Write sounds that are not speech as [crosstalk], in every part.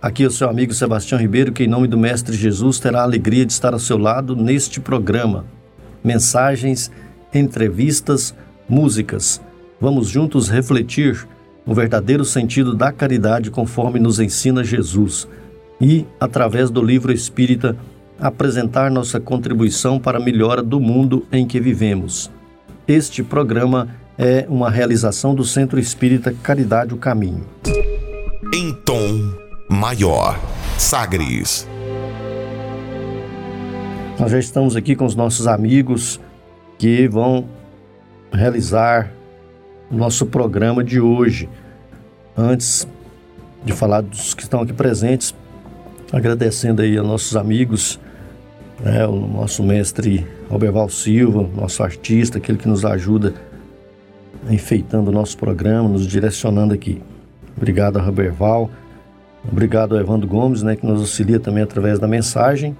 Aqui é o seu amigo Sebastião Ribeiro, que em nome do Mestre Jesus terá a alegria de estar ao seu lado neste programa. Mensagens, entrevistas, músicas. Vamos juntos refletir o verdadeiro sentido da caridade conforme nos ensina Jesus e, através do livro espírita, apresentar nossa contribuição para a melhora do mundo em que vivemos. Este programa é uma realização do Centro Espírita Caridade o Caminho. Em tom maior, Sagres. Nós já estamos aqui com os nossos amigos que vão realizar o nosso programa de hoje. Antes de falar dos que estão aqui presentes, agradecendo aí aos nossos amigos, né, o nosso mestre Alberval Silva, nosso artista, aquele que nos ajuda enfeitando o nosso programa, nos direcionando aqui. Obrigado Roberval, obrigado ao Evandro Gomes, né, que nos auxilia também através da mensagem,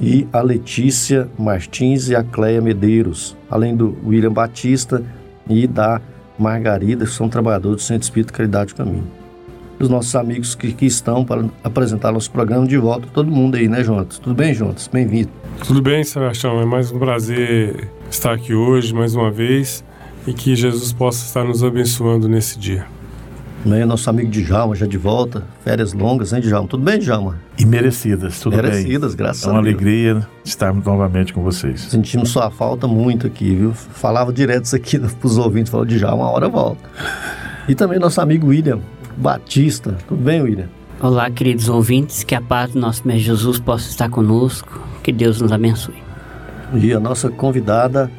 e a Letícia Martins e a Cleia Medeiros, além do William Batista e da Margarida, que são trabalhadores do Centro Espírito Caridade do Caminho. Os nossos amigos que, que estão para apresentar nosso programa de volta, todo mundo aí, né, Jonas? Tudo bem, Jonas? Bem-vindo. Tudo bem, Sebastião. É mais um prazer estar aqui hoje, mais uma vez e que Jesus possa estar nos abençoando nesse dia. Né, nosso amigo Djalma já de volta, férias longas, hein, Djalma? Tudo bem, Djalma? E merecidas, tudo merecidas, bem. Merecidas, graças a Deus. É uma alegria estarmos novamente com vocês. Sentimos sua falta muito aqui, viu? Falava direto isso aqui [laughs] para os ouvintes, falou, Djalma, uma hora volta. E também nosso amigo William Batista. Tudo bem, William? Olá, queridos ouvintes, que a paz do nosso Mestre Jesus possa estar conosco, que Deus nos abençoe. E a nossa convidada,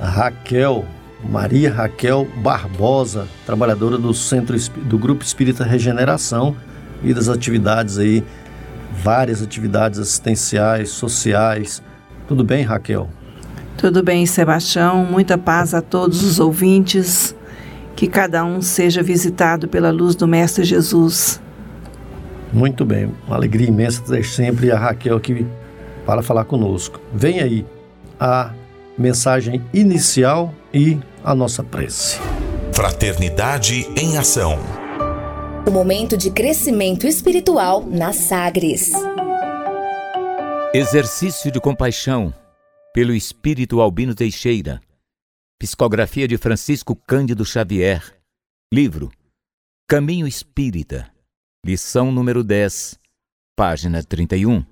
Raquel Maria Raquel Barbosa, trabalhadora do Centro do Grupo Espírita Regeneração e das atividades aí, várias atividades assistenciais, sociais. Tudo bem, Raquel? Tudo bem, Sebastião. Muita paz a todos os ouvintes. Que cada um seja visitado pela luz do Mestre Jesus. Muito bem, uma alegria imensa ter sempre a Raquel aqui para falar conosco. Vem aí a mensagem inicial e a nossa prece. Fraternidade em Ação. O momento de crescimento espiritual na Sagres. Exercício de compaixão pelo Espírito Albino Teixeira. Psicografia de Francisco Cândido Xavier. Livro Caminho Espírita. Lição número 10, página 31.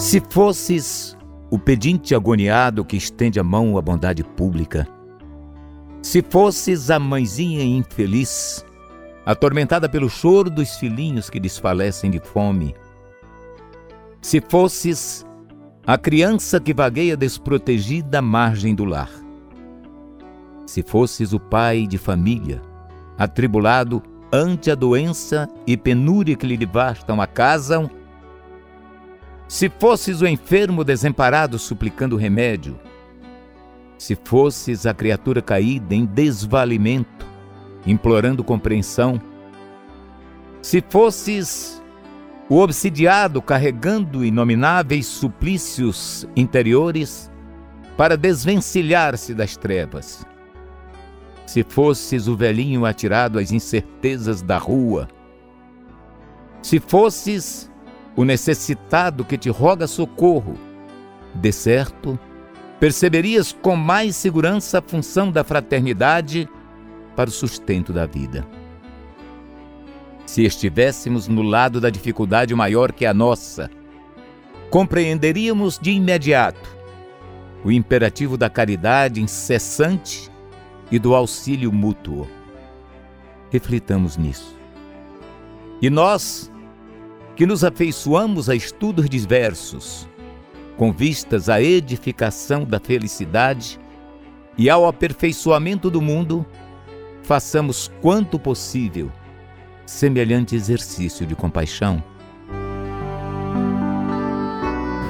Se fosses o pedinte agoniado que estende a mão à bondade pública, se fosses a mãezinha infeliz, atormentada pelo choro dos filhinhos que desfalecem de fome, se fosses a criança que vagueia desprotegida à margem do lar, se fosses o pai de família, atribulado ante a doença e penúria que lhe devastam a casa, se fosses o enfermo desamparado suplicando remédio, se fosses a criatura caída em desvalimento, implorando compreensão, se fosses o obsidiado carregando inomináveis suplícios interiores para desvencilhar-se das trevas, se fosses o velhinho atirado às incertezas da rua, se fosses o necessitado que te roga socorro, de certo, perceberias com mais segurança a função da fraternidade para o sustento da vida. Se estivéssemos no lado da dificuldade maior que a nossa, compreenderíamos de imediato o imperativo da caridade incessante e do auxílio mútuo. Reflitamos nisso. E nós, que nos afeiçoamos a estudos diversos, com vistas à edificação da felicidade e ao aperfeiçoamento do mundo, façamos quanto possível semelhante exercício de compaixão.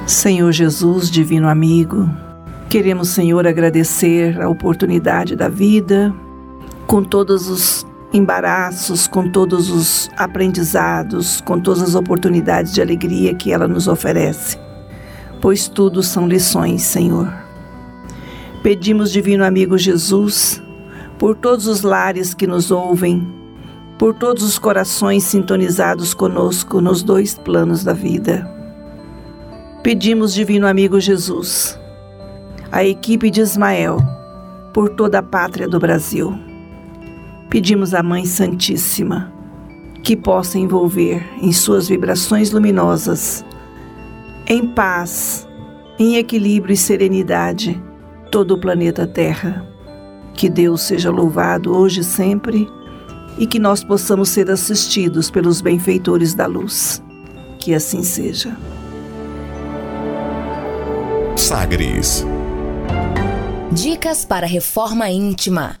Senhor Jesus, divino amigo, queremos, Senhor, agradecer a oportunidade da vida, com todos os embaraços, com todos os aprendizados, com todas as oportunidades de alegria que ela nos oferece, pois tudo são lições, Senhor. Pedimos, divino amigo Jesus, por todos os lares que nos ouvem, por todos os corações sintonizados conosco nos dois planos da vida. Pedimos, divino amigo Jesus, a equipe de Ismael, por toda a pátria do Brasil. Pedimos à Mãe Santíssima que possa envolver em suas vibrações luminosas, em paz, em equilíbrio e serenidade, todo o planeta Terra. Que Deus seja louvado hoje e sempre e que nós possamos ser assistidos pelos benfeitores da luz. Que assim seja. Sagres. Dicas para reforma íntima.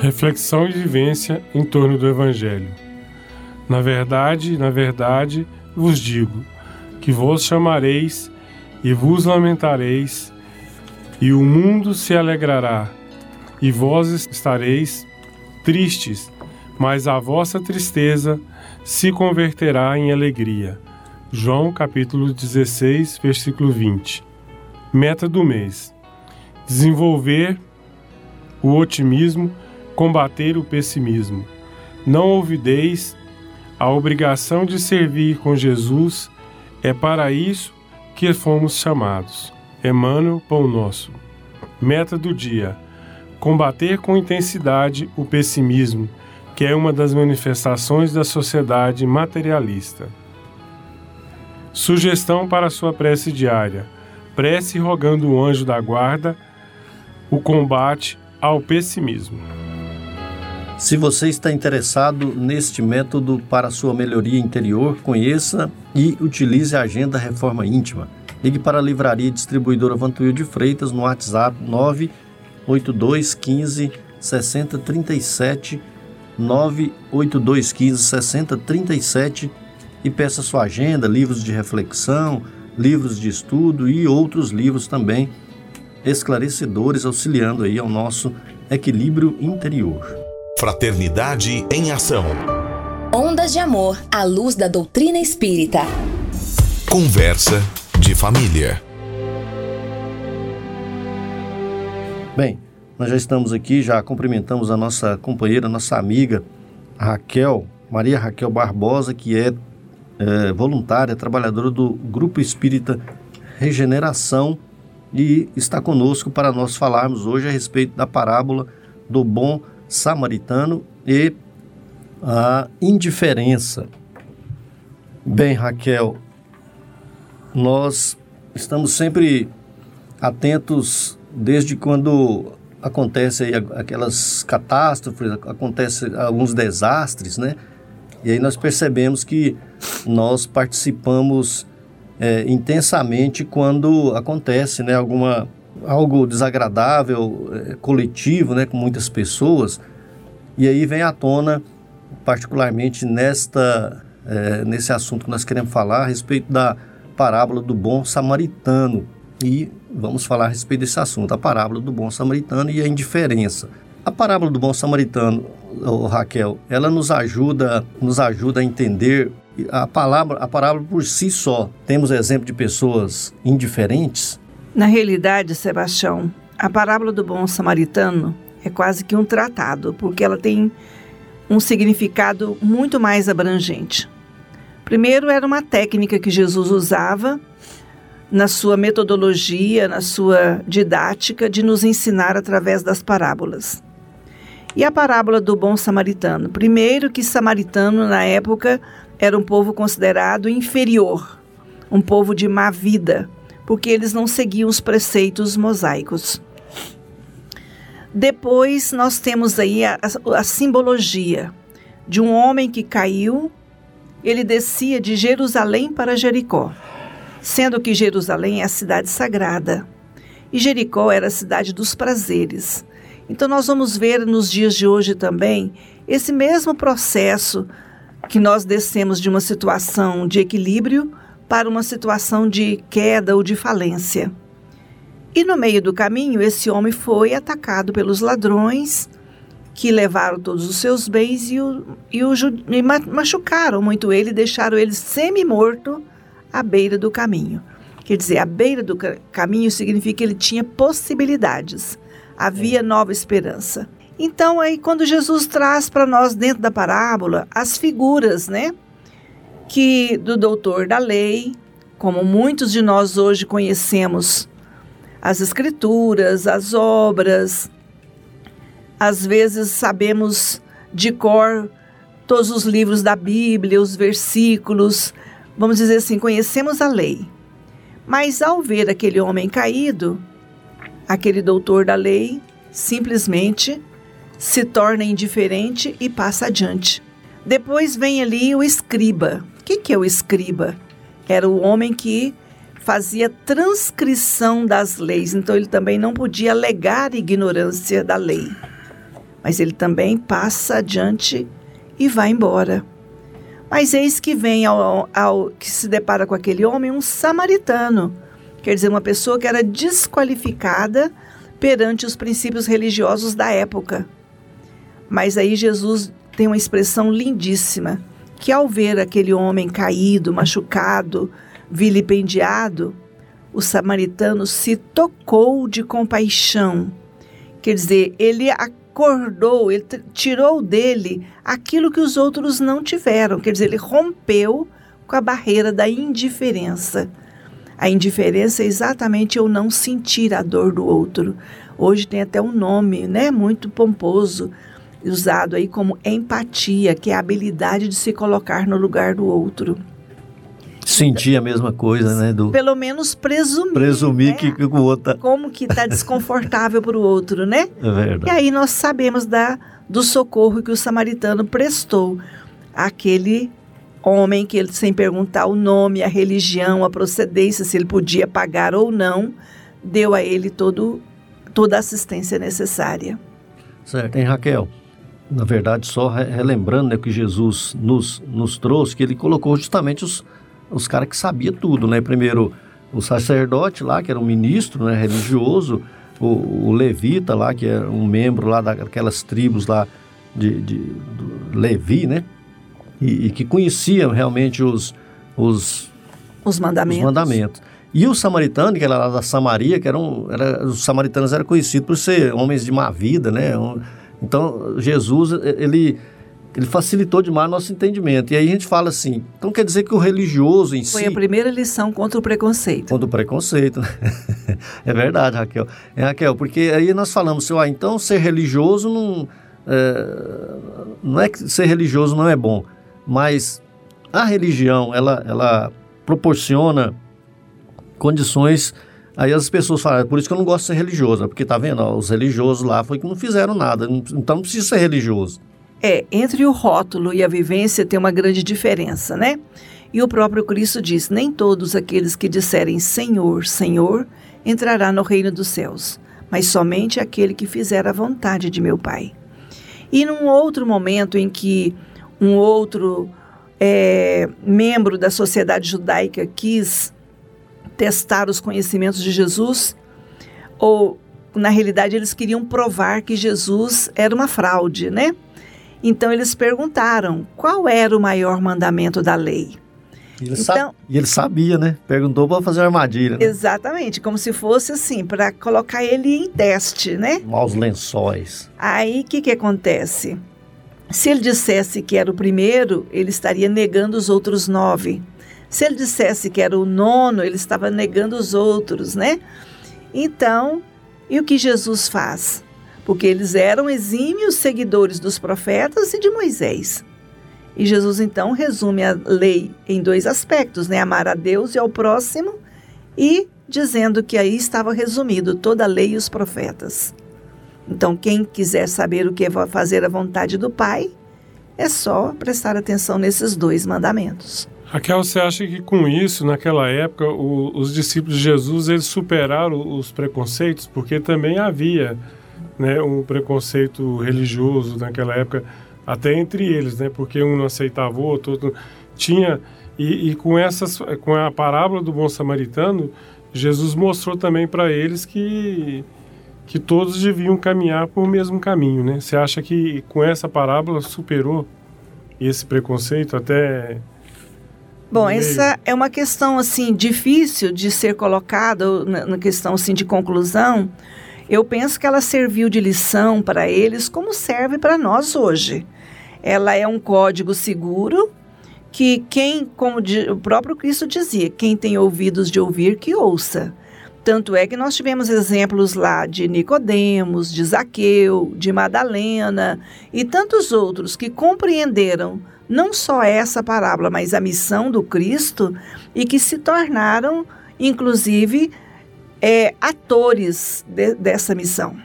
Reflexão e vivência em torno do Evangelho. Na verdade, na verdade, vos digo que vos chamareis e vos lamentareis, e o mundo se alegrará e vós estareis tristes, mas a vossa tristeza se converterá em alegria. João capítulo 16, versículo 20. Meta do mês: desenvolver o otimismo, combater o pessimismo. Não ouvideis a obrigação de servir com Jesus, é para isso que fomos chamados. Emmanuel Pão Nosso. Meta do dia: combater com intensidade o pessimismo, que é uma das manifestações da sociedade materialista. Sugestão para sua prece diária: prece rogando o anjo da guarda o combate ao pessimismo. Se você está interessado neste método para sua melhoria interior, conheça e utilize a Agenda Reforma Íntima. Ligue para a Livraria Distribuidora Vantuil de Freitas no WhatsApp 9 8215 6037 98215 6037 e peça sua agenda, livros de reflexão, livros de estudo e outros livros também esclarecedores auxiliando aí ao nosso equilíbrio interior. Fraternidade em ação. Ondas de amor à luz da doutrina espírita. Conversa de família. Bem, nós já estamos aqui, já cumprimentamos a nossa companheira, nossa amiga Raquel, Maria Raquel Barbosa, que é, é voluntária, trabalhadora do Grupo Espírita Regeneração e está conosco para nós falarmos hoje a respeito da parábola do bom samaritano e a indiferença. Bem, Raquel, nós estamos sempre atentos desde quando acontece aí aquelas catástrofes, acontece alguns desastres, né? E aí nós percebemos que nós participamos é, intensamente quando acontece, né, alguma algo desagradável, é, coletivo, né, com muitas pessoas. E aí vem à tona, particularmente nesta é, nesse assunto que nós queremos falar a respeito da parábola do bom samaritano, e vamos falar a respeito desse assunto, a parábola do bom samaritano e a indiferença. A parábola do bom samaritano, Raquel, ela nos ajuda, nos ajuda a entender a palavra, a parábola por si só. Temos exemplo de pessoas indiferentes? Na realidade, Sebastião, a parábola do bom samaritano é quase que um tratado, porque ela tem um significado muito mais abrangente. Primeiro, era uma técnica que Jesus usava na sua metodologia, na sua didática, de nos ensinar através das parábolas. E a parábola do bom samaritano? Primeiro, que samaritano na época era um povo considerado inferior, um povo de má vida, porque eles não seguiam os preceitos mosaicos. Depois, nós temos aí a, a, a simbologia de um homem que caiu, ele descia de Jerusalém para Jericó, sendo que Jerusalém é a cidade sagrada e Jericó era a cidade dos prazeres. Então, nós vamos ver nos dias de hoje também esse mesmo processo que nós descemos de uma situação de equilíbrio para uma situação de queda ou de falência. E no meio do caminho, esse homem foi atacado pelos ladrões que levaram todos os seus bens e, o, e, o, e machucaram muito ele, deixaram ele semi-morto à beira do caminho. Quer dizer, à beira do caminho significa que ele tinha possibilidades, havia nova esperança. Então, aí, quando Jesus traz para nós, dentro da parábola, as figuras, né? Que do doutor da lei, como muitos de nós hoje conhecemos as escrituras, as obras, às vezes sabemos de cor todos os livros da Bíblia, os versículos, vamos dizer assim, conhecemos a lei. Mas ao ver aquele homem caído, aquele doutor da lei simplesmente se torna indiferente e passa adiante. Depois vem ali o escriba. Que, que é o escriba? Era o homem que fazia transcrição das leis, então ele também não podia alegar ignorância da lei. Mas ele também passa adiante e vai embora. Mas eis que vem ao, ao, que se depara com aquele homem um samaritano, quer dizer, uma pessoa que era desqualificada perante os princípios religiosos da época. Mas aí Jesus tem uma expressão lindíssima, que ao ver aquele homem caído, machucado, vilipendiado, o samaritano se tocou de compaixão. Quer dizer, ele acordou, ele tirou dele aquilo que os outros não tiveram. Quer dizer, ele rompeu com a barreira da indiferença. A indiferença é exatamente eu não sentir a dor do outro. Hoje tem até um nome, né, muito pomposo, usado aí como empatia, que é a habilidade de se colocar no lugar do outro. Sentir a mesma coisa, né? Do... Pelo menos presumir. Presumir né? que, que, o outro tá... Como que está desconfortável para o outro, né? [laughs] É verdade. E aí nós sabemos da, do socorro que o samaritano prestou àquele homem que ele, sem perguntar o nome, a religião, a procedência, se ele podia pagar ou não, deu a ele todo, toda a assistência necessária. Certo. Tem Raquel, na verdade, só relembrando né, que Jesus nos, nos trouxe, que ele colocou justamente os, os caras que sabiam tudo, né? Primeiro, o sacerdote lá, que era um ministro né, religioso, o, o levita lá, que era um membro lá daquelas tribos lá de, de Levi, né? E, e, que conhecia realmente os, os, os mandamentos. Os mandamentos. E o samaritano, que era lá da Samaria, que eram, era, os samaritanos eram conhecidos por ser homens de má vida, né? Então, Jesus, ele, ele facilitou demais nosso entendimento. E aí a gente fala assim, então quer dizer que o religioso em Foi si... Foi a primeira lição contra o preconceito. Contra o preconceito, né? [laughs] é verdade, Raquel. É, Raquel, porque aí nós falamos assim, ah, então ser religioso não... É, não é que ser religioso não é bom, mas a religião, ela, ela proporciona condições Aí as pessoas falam, é por isso que eu não gosto de ser religioso, porque tá vendo, ó, os religiosos lá foi que não fizeram nada, então não precisa ser religioso. É, entre o rótulo e a vivência tem uma grande diferença, né? E o próprio Cristo diz: Nem todos aqueles que disserem Senhor, Senhor, entrará no reino dos céus, mas somente aquele que fizer a vontade de meu Pai. E num outro momento em que um outro é, membro da sociedade judaica quis testar os conhecimentos de Jesus, ou na realidade eles queriam provar que Jesus era uma fraude, né? Então eles perguntaram qual era o maior mandamento da lei. E ele, então, e ele sabia, né? Perguntou para fazer armadilha. Né? Exatamente, como se fosse assim, para colocar ele em teste, né? Maus lençóis. Aí o que, que acontece? Se ele dissesse que era o primeiro, ele estaria negando os outros nove. Se ele dissesse que era o nono, ele estava negando os outros, né? Então, e o que Jesus faz? porque eles eram exímios seguidores dos profetas e de Moisés. E Jesus então resume a lei em dois aspectos, né? Amar a Deus e ao próximo, e dizendo que aí estava resumido toda a lei e os profetas. Então, quem quiser saber o que é fazer a vontade do Pai, é só prestar atenção nesses dois mandamentos. Raquel, você acha que com isso, naquela época, o, os discípulos de Jesus eles superaram os preconceitos? Porque também havia né, um preconceito religioso naquela época, até entre eles, né? Porque um não aceitava o outro, outro tinha e, e com essas, com a parábola do bom samaritano, Jesus mostrou também para eles que que todos deviam caminhar por o mesmo caminho, né? Você acha que com essa parábola superou esse preconceito até Bom, essa é uma questão assim difícil de ser colocada na questão assim de conclusão. Eu penso que ela serviu de lição para eles como serve para nós hoje. Ela é um código seguro que quem, como o próprio Cristo dizia, quem tem ouvidos de ouvir que ouça. Tanto é que nós tivemos exemplos lá de Nicodemos, de Zaqueu, de Madalena e tantos outros que compreenderam não só essa parábola, mas a missão do Cristo e que se tornaram, inclusive, é, atores de, dessa missão.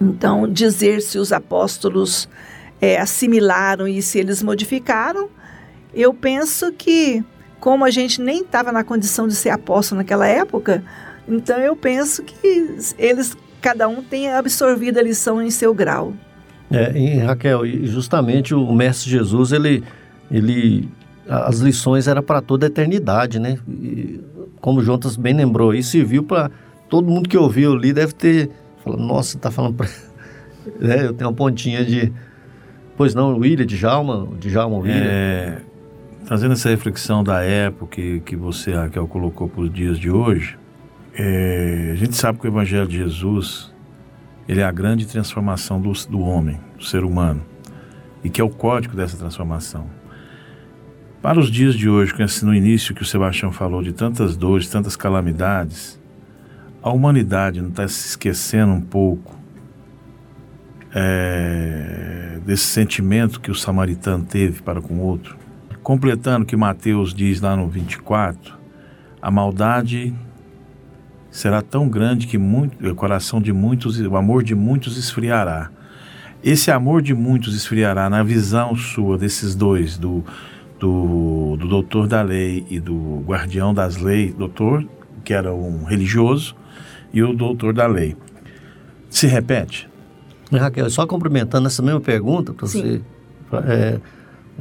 Então, dizer se os apóstolos é, assimilaram e se eles modificaram, eu penso que, como a gente nem estava na condição de ser apóstolo naquela época, então eu penso que eles, cada um tenha absorvido a lição em seu grau. É, e Raquel, justamente o mestre Jesus, ele, ele as lições eram para toda a eternidade, né? E, como o Jonas bem lembrou, e serviu para todo mundo que ouviu ali deve ter falado, nossa, tá falando para [laughs] é, eu tenho uma pontinha de pois não, William, de Jalma, de Jalma William. É, fazendo essa reflexão da época que, que você, Raquel, colocou para os dias de hoje, é, a gente sabe que o Evangelho de Jesus ele é a grande transformação do, do homem, do ser humano, e que é o código dessa transformação. Para os dias de hoje, no início que o Sebastião falou de tantas dores, tantas calamidades, a humanidade não está se esquecendo um pouco é, desse sentimento que o samaritano teve para com o outro? Completando o que Mateus diz lá no 24, a maldade será tão grande que muito, o coração de muitos, o amor de muitos esfriará. Esse amor de muitos esfriará na visão sua desses dois, do, do, do doutor da lei e do guardião das leis, doutor, que era um religioso, e o doutor da lei. Se repete? Raquel, só cumprimentando essa mesma pergunta para você. É,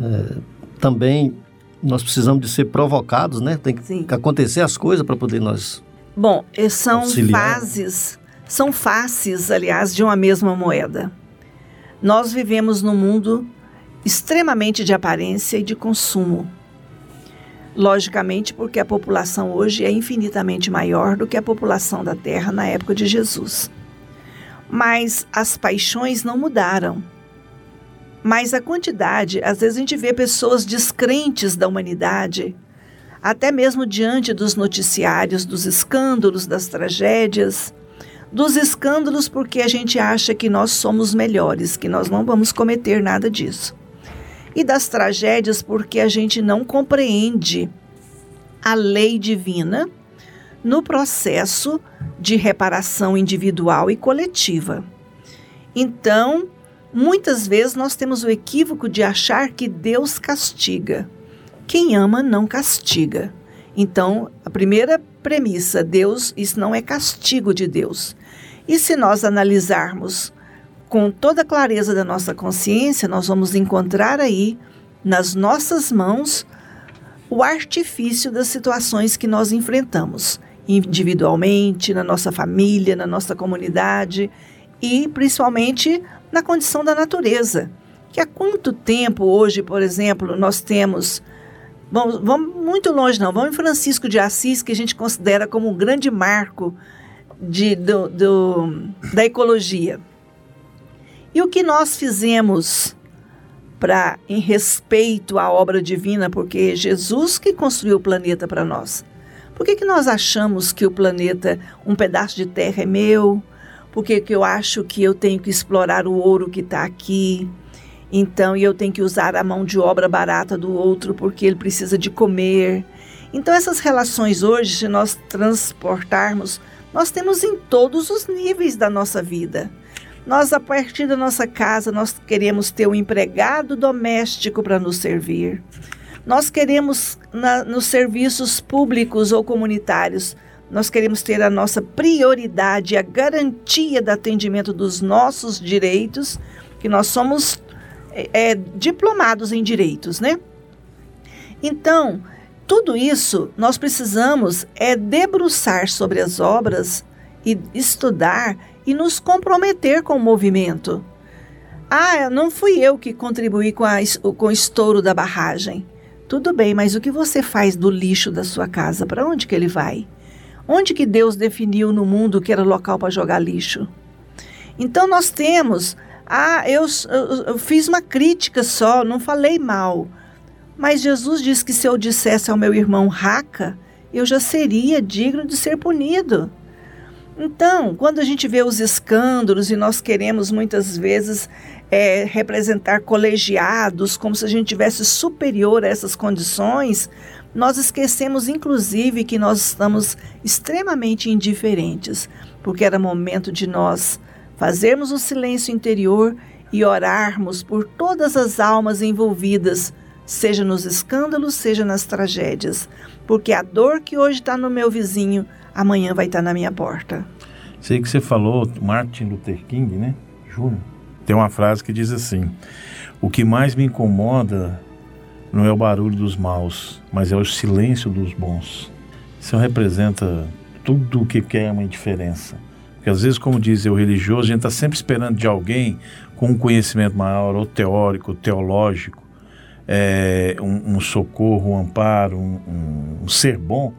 é, também nós precisamos de ser provocados, né? Tem que Sim. acontecer as coisas para poder nós Bom, são Auxiliar. fases, são faces, aliás, de uma mesma moeda. Nós vivemos num mundo extremamente de aparência e de consumo. Logicamente, porque a população hoje é infinitamente maior do que a população da Terra na época de Jesus. Mas as paixões não mudaram. Mas a quantidade, às vezes a gente vê pessoas descrentes da humanidade até mesmo diante dos noticiários, dos escândalos, das tragédias, dos escândalos porque a gente acha que nós somos melhores, que nós não vamos cometer nada disso. E das tragédias porque a gente não compreende a lei divina no processo de reparação individual e coletiva. Então, muitas vezes nós temos o equívoco de achar que Deus castiga. Quem ama não castiga. Então, a primeira premissa, Deus, isso não é castigo de Deus. E se nós analisarmos com toda a clareza da nossa consciência, nós vamos encontrar aí nas nossas mãos o artifício das situações que nós enfrentamos, individualmente, na nossa família, na nossa comunidade e principalmente na condição da natureza. Que há quanto tempo hoje, por exemplo, nós temos Vamos, vamos muito longe, não. Vamos em Francisco de Assis, que a gente considera como um grande marco de, do, do, da ecologia. E o que nós fizemos para, em respeito à obra divina, porque é Jesus que construiu o planeta para nós. Por que, que nós achamos que o planeta, um pedaço de terra é meu? porque que eu acho que eu tenho que explorar o ouro que está aqui. Então, eu tenho que usar a mão de obra barata do outro porque ele precisa de comer. Então, essas relações hoje, se nós transportarmos, nós temos em todos os níveis da nossa vida. Nós, a partir da nossa casa, nós queremos ter um empregado doméstico para nos servir. Nós queremos, na, nos serviços públicos ou comunitários, nós queremos ter a nossa prioridade, a garantia do atendimento dos nossos direitos, que nós somos é, é, diplomados em direitos, né? Então, tudo isso nós precisamos é debruçar sobre as obras e estudar e nos comprometer com o movimento. Ah, não fui eu que contribuí com, a, com o estouro da barragem. Tudo bem, mas o que você faz do lixo da sua casa? Para onde que ele vai? Onde que Deus definiu no mundo que era local para jogar lixo? Então nós temos, ah, eu, eu, eu fiz uma crítica só, não falei mal. Mas Jesus disse que se eu dissesse ao meu irmão raca, eu já seria digno de ser punido. Então, quando a gente vê os escândalos e nós queremos muitas vezes é, representar colegiados como se a gente tivesse superior a essas condições, nós esquecemos inclusive que nós estamos extremamente indiferentes, porque era momento de nós fazermos o silêncio interior e orarmos por todas as almas envolvidas, seja nos escândalos, seja nas tragédias, porque a dor que hoje está no meu vizinho amanhã vai estar na minha porta. Sei que você falou, Martin Luther King, né? Júnior. Tem uma frase que diz assim: O que mais me incomoda não é o barulho dos maus, mas é o silêncio dos bons. Isso representa tudo o que quer uma indiferença. Porque às vezes, como diz o religioso, a gente está sempre esperando de alguém com um conhecimento maior, ou teórico, ou teológico, é, um, um, socorro, um amparo, um, um, um ser bom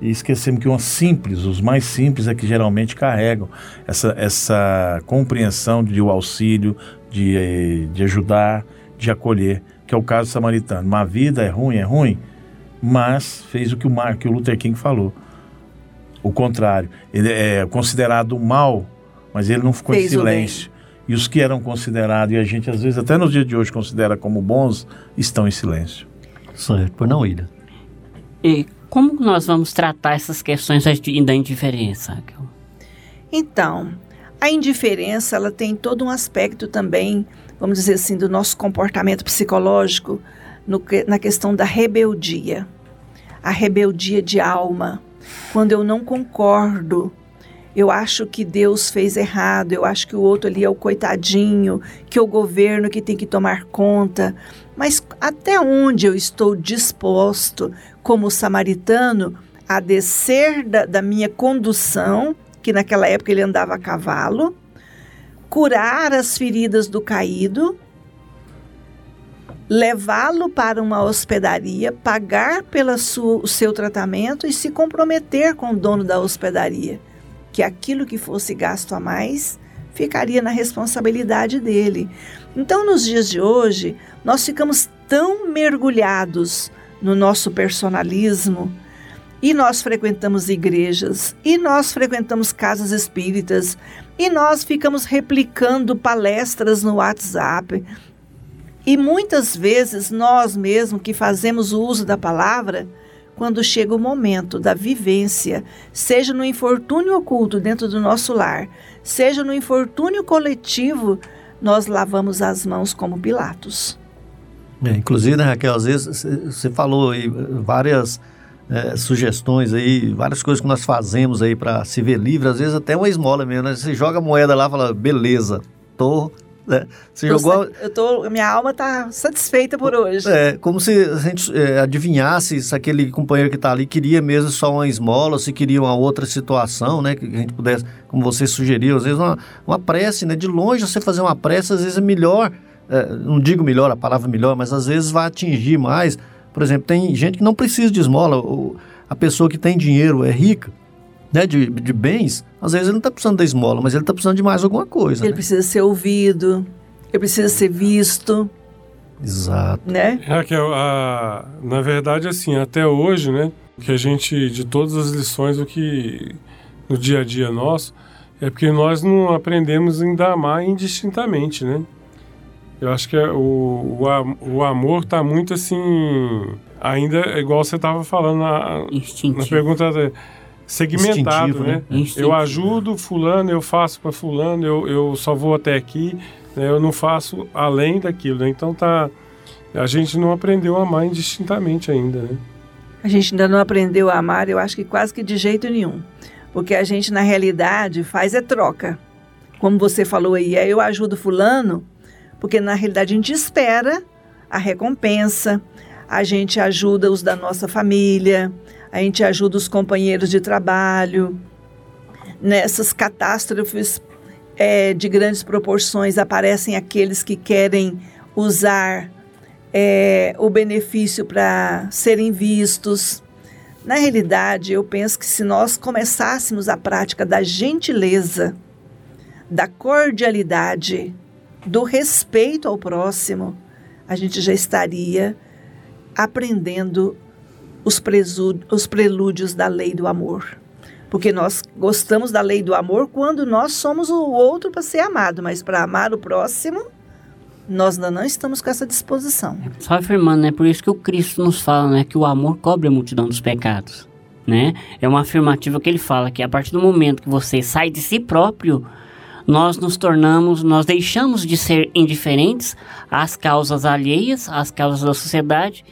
e esquecemos que uma simples, os mais simples é que geralmente carregam essa, essa compreensão de o auxílio, de, eh, de ajudar, de acolher, que é o caso samaritano. Uma vida é ruim, é ruim, mas fez o que o, que o Luther King falou. O contrário, ele é considerado mal, mas ele não ficou fez em silêncio. E os que eram considerados, e a gente às vezes até nos dias de hoje considera como bons, estão em silêncio. Certo, por não, Ida. E como nós vamos tratar essas questões da indiferença? Então, a indiferença ela tem todo um aspecto também, vamos dizer assim, do nosso comportamento psicológico no, na questão da rebeldia. A rebeldia de alma. Quando eu não concordo eu acho que Deus fez errado, eu acho que o outro ali é o coitadinho, que é o governo que tem que tomar conta. Mas até onde eu estou disposto, como samaritano, a descer da, da minha condução, que naquela época ele andava a cavalo, curar as feridas do caído, levá-lo para uma hospedaria, pagar pelo seu tratamento e se comprometer com o dono da hospedaria que aquilo que fosse gasto a mais ficaria na responsabilidade dele. Então, nos dias de hoje, nós ficamos tão mergulhados no nosso personalismo e nós frequentamos igrejas, e nós frequentamos casas espíritas, e nós ficamos replicando palestras no WhatsApp. E muitas vezes nós mesmos que fazemos o uso da palavra, quando chega o momento da vivência, seja no infortúnio oculto dentro do nosso lar, seja no infortúnio coletivo, nós lavamos as mãos como Pilatos. É, inclusive, né, Raquel, às vezes você falou aí várias é, sugestões aí, várias coisas que nós fazemos aí para se ver livre, às vezes até uma esmola mesmo, né? Você joga a moeda lá e fala, beleza, tô né? Você tô jogou. Eu tô, minha alma tá satisfeita por hoje. É, como se a gente é, adivinhasse se aquele companheiro que está ali queria mesmo só uma esmola, se queria uma outra situação, né? Que a gente pudesse, como você sugeriu, às vezes uma, uma prece, né? De longe você fazer uma prece, às vezes é melhor. É, não digo melhor, a palavra melhor, mas às vezes vai atingir mais. Por exemplo, tem gente que não precisa de esmola. A pessoa que tem dinheiro é rica né, de, de bens, às vezes ele não está precisando da esmola, mas ele está precisando de mais alguma coisa. Ele né? precisa ser ouvido, ele precisa ser visto. Exato. Né? Raquel, a, na verdade, assim, até hoje, né, que a gente, de todas as lições, o que no dia a dia nosso, É porque nós não aprendemos ainda a amar indistintamente, né? Eu acho que é o, o, o amor está muito assim. Ainda, igual você estava falando na, na pergunta segmentado, né? né? Eu ajudo fulano, eu faço para fulano, eu, eu só vou até aqui, né? eu não faço além daquilo, né? Então tá, a gente não aprendeu a amar indistintamente ainda, né? A gente ainda não aprendeu a amar, eu acho que quase que de jeito nenhum. Porque a gente, na realidade, faz é troca. Como você falou aí, é eu ajudo fulano, porque na realidade a gente espera a recompensa, a gente ajuda os da nossa família, a gente ajuda os companheiros de trabalho. Nessas catástrofes é, de grandes proporções aparecem aqueles que querem usar é, o benefício para serem vistos. Na realidade, eu penso que se nós começássemos a prática da gentileza, da cordialidade, do respeito ao próximo, a gente já estaria aprendendo os, os prelúdios da lei do amor. Porque nós gostamos da lei do amor quando nós somos o outro para ser amado, mas para amar o próximo, nós ainda não estamos com essa disposição. Só afirmando, né? Por isso que o Cristo nos fala, né? Que o amor cobre a multidão dos pecados, né? É uma afirmativa que ele fala que a partir do momento que você sai de si próprio, nós nos tornamos, nós deixamos de ser indiferentes às causas alheias, às causas da sociedade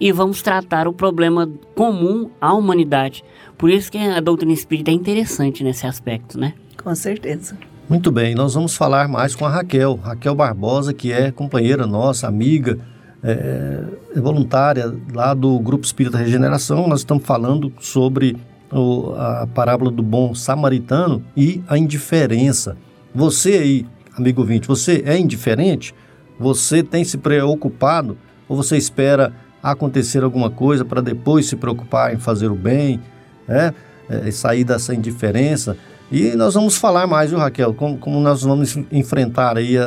e vamos tratar o problema comum à humanidade. Por isso que a doutrina espírita é interessante nesse aspecto, né? Com certeza. Muito bem, nós vamos falar mais com a Raquel, Raquel Barbosa, que é companheira nossa, amiga, é, é voluntária lá do Grupo Espírita Regeneração. Nós estamos falando sobre o, a parábola do bom samaritano e a indiferença. Você aí, amigo ouvinte, você é indiferente? Você tem se preocupado ou você espera acontecer alguma coisa para depois se preocupar em fazer o bem, né? É, sair dessa indiferença? E nós vamos falar mais, viu, Raquel? Como, como nós vamos enfrentar aí a,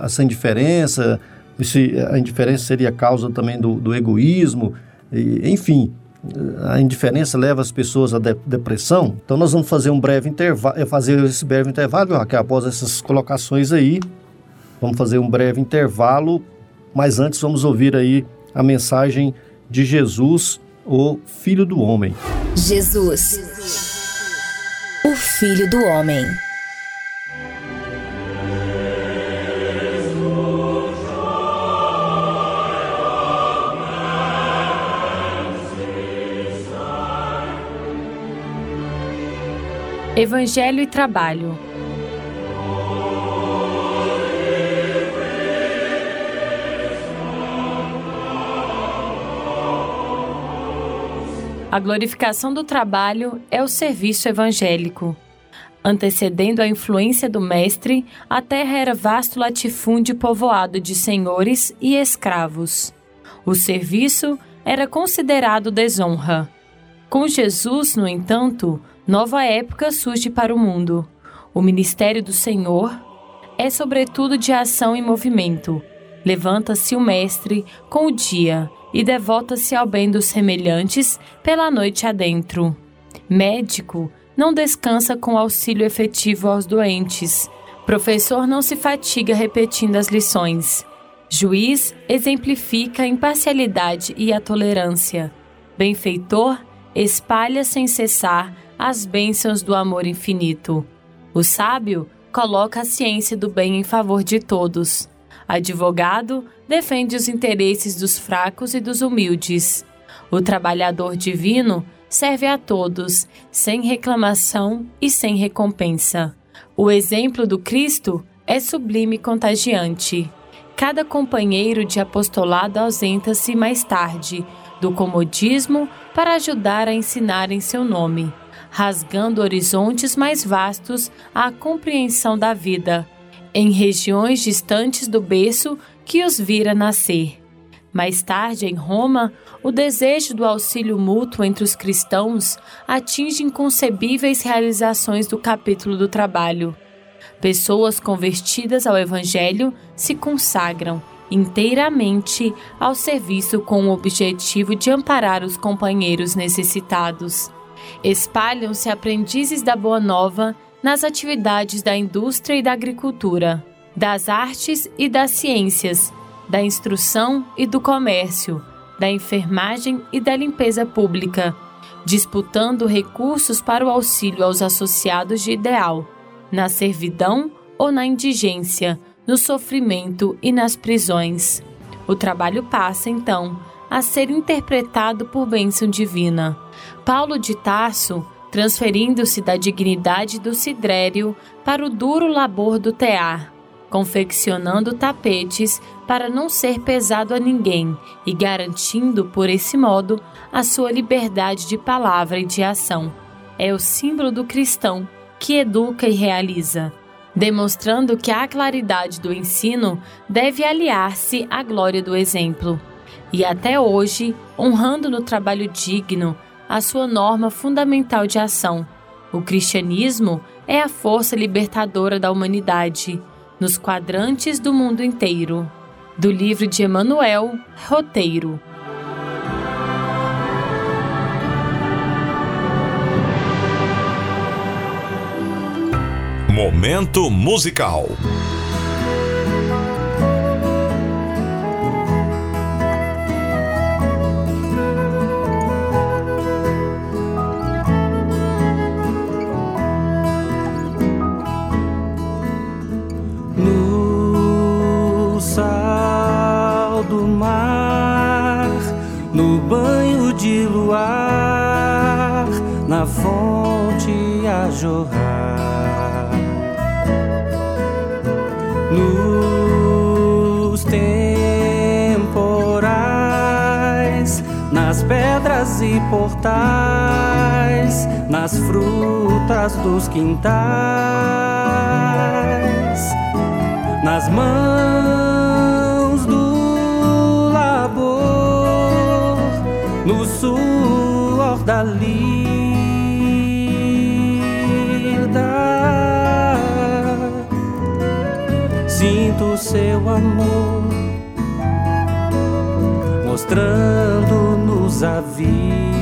a, essa indiferença, se a indiferença seria causa também do, do egoísmo, e, enfim, a indiferença leva as pessoas à de, depressão. Então nós vamos fazer um breve intervalo, é, fazer esse breve intervalo, Raquel? Após essas colocações aí, vamos fazer um breve intervalo, mas antes vamos ouvir aí a mensagem de Jesus, o Filho do Homem. Jesus o Filho do Homem. Evangelho e Trabalho. A glorificação do trabalho é o serviço evangélico. Antecedendo a influência do Mestre, a terra era vasto latifúndio povoado de senhores e escravos. O serviço era considerado desonra. Com Jesus, no entanto, nova época surge para o mundo. O ministério do Senhor é sobretudo de ação e movimento. Levanta-se o Mestre com o dia e devota-se ao bem dos semelhantes pela noite adentro. Médico não descansa com auxílio efetivo aos doentes. Professor não se fatiga repetindo as lições. Juiz exemplifica a imparcialidade e a tolerância. Benfeitor espalha sem cessar as bênçãos do amor infinito. O sábio coloca a ciência do bem em favor de todos. Advogado defende os interesses dos fracos e dos humildes. O trabalhador divino serve a todos, sem reclamação e sem recompensa. O exemplo do Cristo é sublime e contagiante. Cada companheiro de apostolado ausenta-se mais tarde do comodismo para ajudar a ensinar em seu nome, rasgando horizontes mais vastos à compreensão da vida, em regiões distantes do berço que os vira nascer. Mais tarde, em Roma, o desejo do auxílio mútuo entre os cristãos atinge inconcebíveis realizações do capítulo do trabalho. Pessoas convertidas ao Evangelho se consagram inteiramente ao serviço com o objetivo de amparar os companheiros necessitados. Espalham-se aprendizes da Boa Nova nas atividades da indústria e da agricultura, das artes e das ciências, da instrução e do comércio, da enfermagem e da limpeza pública, disputando recursos para o auxílio aos associados de ideal, na servidão ou na indigência, no sofrimento e nas prisões. O trabalho passa, então, a ser interpretado por bênção divina. Paulo de Tarso transferindo-se da dignidade do sidrério para o duro labor do tear, confeccionando tapetes para não ser pesado a ninguém e garantindo, por esse modo, a sua liberdade de palavra e de ação. É o símbolo do cristão que educa e realiza, demonstrando que a claridade do ensino deve aliar-se à glória do exemplo. E até hoje, honrando no trabalho digno, a sua norma fundamental de ação. O cristianismo é a força libertadora da humanidade, nos quadrantes do mundo inteiro. Do livro de Emanuel, Roteiro. Momento musical. Jorrar nos temporais, nas pedras e portais, nas frutas dos quintais, nas mãos do labor, no suor da lida seu amor, mostrando-nos a vida.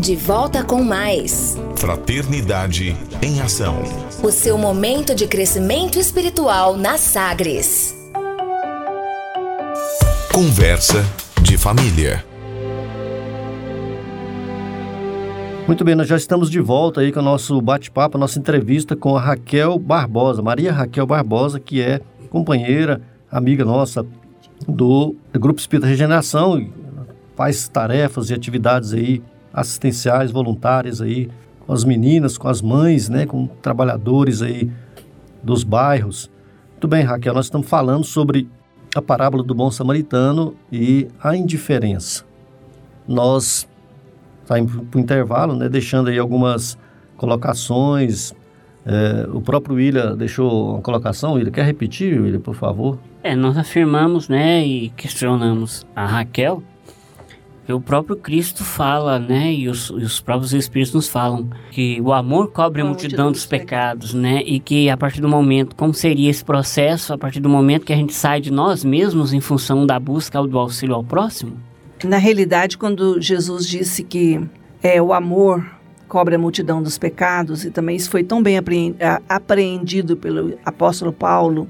De volta com mais. Fraternidade em Ação. O seu momento de crescimento espiritual na Sagres. Conversa de família. Muito bem, nós já estamos de volta aí com o nosso bate-papo, a nossa entrevista com a Raquel Barbosa, Maria Raquel Barbosa, que é companheira, amiga nossa do Grupo Espírita Regeneração, faz tarefas e atividades aí assistenciais, voluntárias aí com as meninas, com as mães, né, com trabalhadores aí dos bairros. Muito bem, Raquel, nós estamos falando sobre a parábola do bom samaritano e a indiferença. Nós está indo para o intervalo, né, deixando aí algumas colocações. É, o próprio William deixou uma colocação. William, quer repetir, William, por favor? É, nós afirmamos, né, e questionamos a Raquel, o próprio Cristo fala, né, e os, e os próprios Espíritos nos falam, que o amor cobre a multidão dos pecados, né, e que a partir do momento, como seria esse processo, a partir do momento que a gente sai de nós mesmos em função da busca do auxílio ao próximo? Na realidade, quando Jesus disse que é, o amor cobre a multidão dos pecados, e também isso foi tão bem apreendido pelo apóstolo Paulo,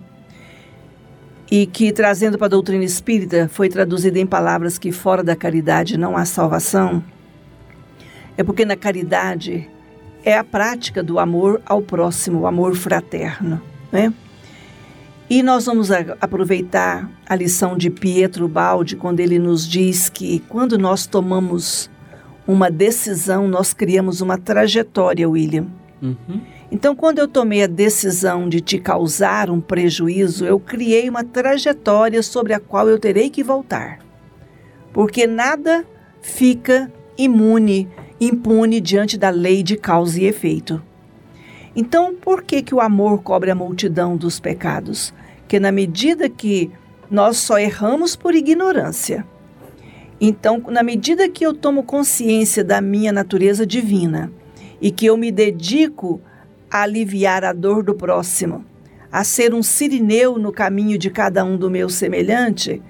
e que, trazendo para a doutrina espírita, foi traduzido em palavras que fora da caridade não há salvação, é porque na caridade é a prática do amor ao próximo, o amor fraterno, né? E nós vamos aproveitar a lição de Pietro Baldi quando ele nos diz que quando nós tomamos uma decisão, nós criamos uma trajetória, William. Uhum. Então, quando eu tomei a decisão de te causar um prejuízo, eu criei uma trajetória sobre a qual eu terei que voltar. Porque nada fica imune, impune diante da lei de causa e efeito. Então, por que, que o amor cobre a multidão dos pecados? Que na medida que nós só erramos por ignorância. Então, na medida que eu tomo consciência da minha natureza divina e que eu me dedico a aliviar a dor do próximo, a ser um sirineu no caminho de cada um do meu semelhante,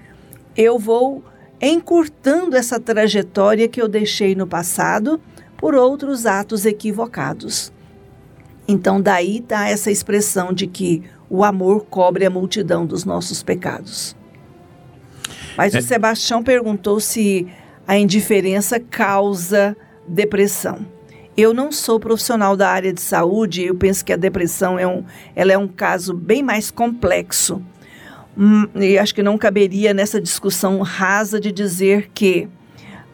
eu vou encurtando essa trajetória que eu deixei no passado por outros atos equivocados. Então, daí está essa expressão de que o amor cobre a multidão dos nossos pecados. Mas é. o Sebastião perguntou se a indiferença causa depressão. Eu não sou profissional da área de saúde, eu penso que a depressão é um, ela é um caso bem mais complexo. Hum, e acho que não caberia nessa discussão rasa de dizer que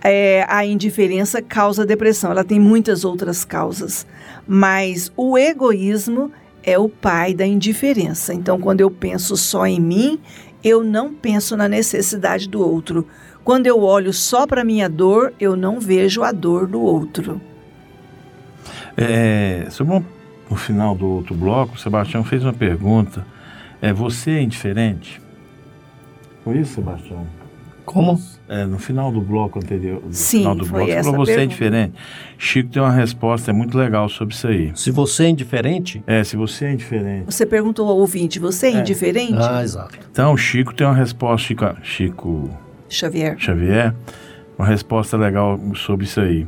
é, a indiferença causa depressão. Ela tem muitas outras causas. Mas o egoísmo é o pai da indiferença. Então, quando eu penso só em mim, eu não penso na necessidade do outro. Quando eu olho só para a minha dor, eu não vejo a dor do outro. É, sobre o final do outro bloco, o Sebastião fez uma pergunta. É, você é indiferente? Foi isso, Sebastião? Como? É, no final do bloco anterior, no Sim, final do foi bloco, essa para você é pergunta. indiferente. Chico tem uma resposta é muito legal sobre isso aí. Se você é indiferente? É, se você é indiferente. Você perguntou ao ouvinte, você é, É. indiferente? Ah, exato. Então, o Chico tem uma resposta, Chico, Chico Xavier. Xavier, uma resposta legal sobre isso aí.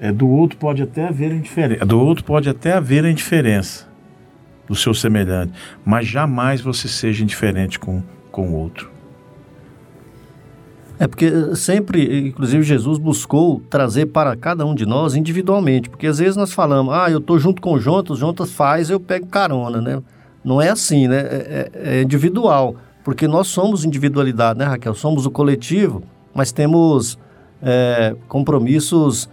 É, do outro pode até haver a indiferença. Do outro pode até haver a indiferença do seu semelhante, mas jamais você seja indiferente com, com o outro. É porque sempre, inclusive, Jesus buscou trazer para cada um de nós individualmente. Porque às vezes nós falamos, ah, eu estou junto com o Jontas faz, eu pego carona, né? Não é assim, né? É, é, é individual. Porque nós somos individualidade, né, Raquel? Somos o coletivo, mas temos é, compromissos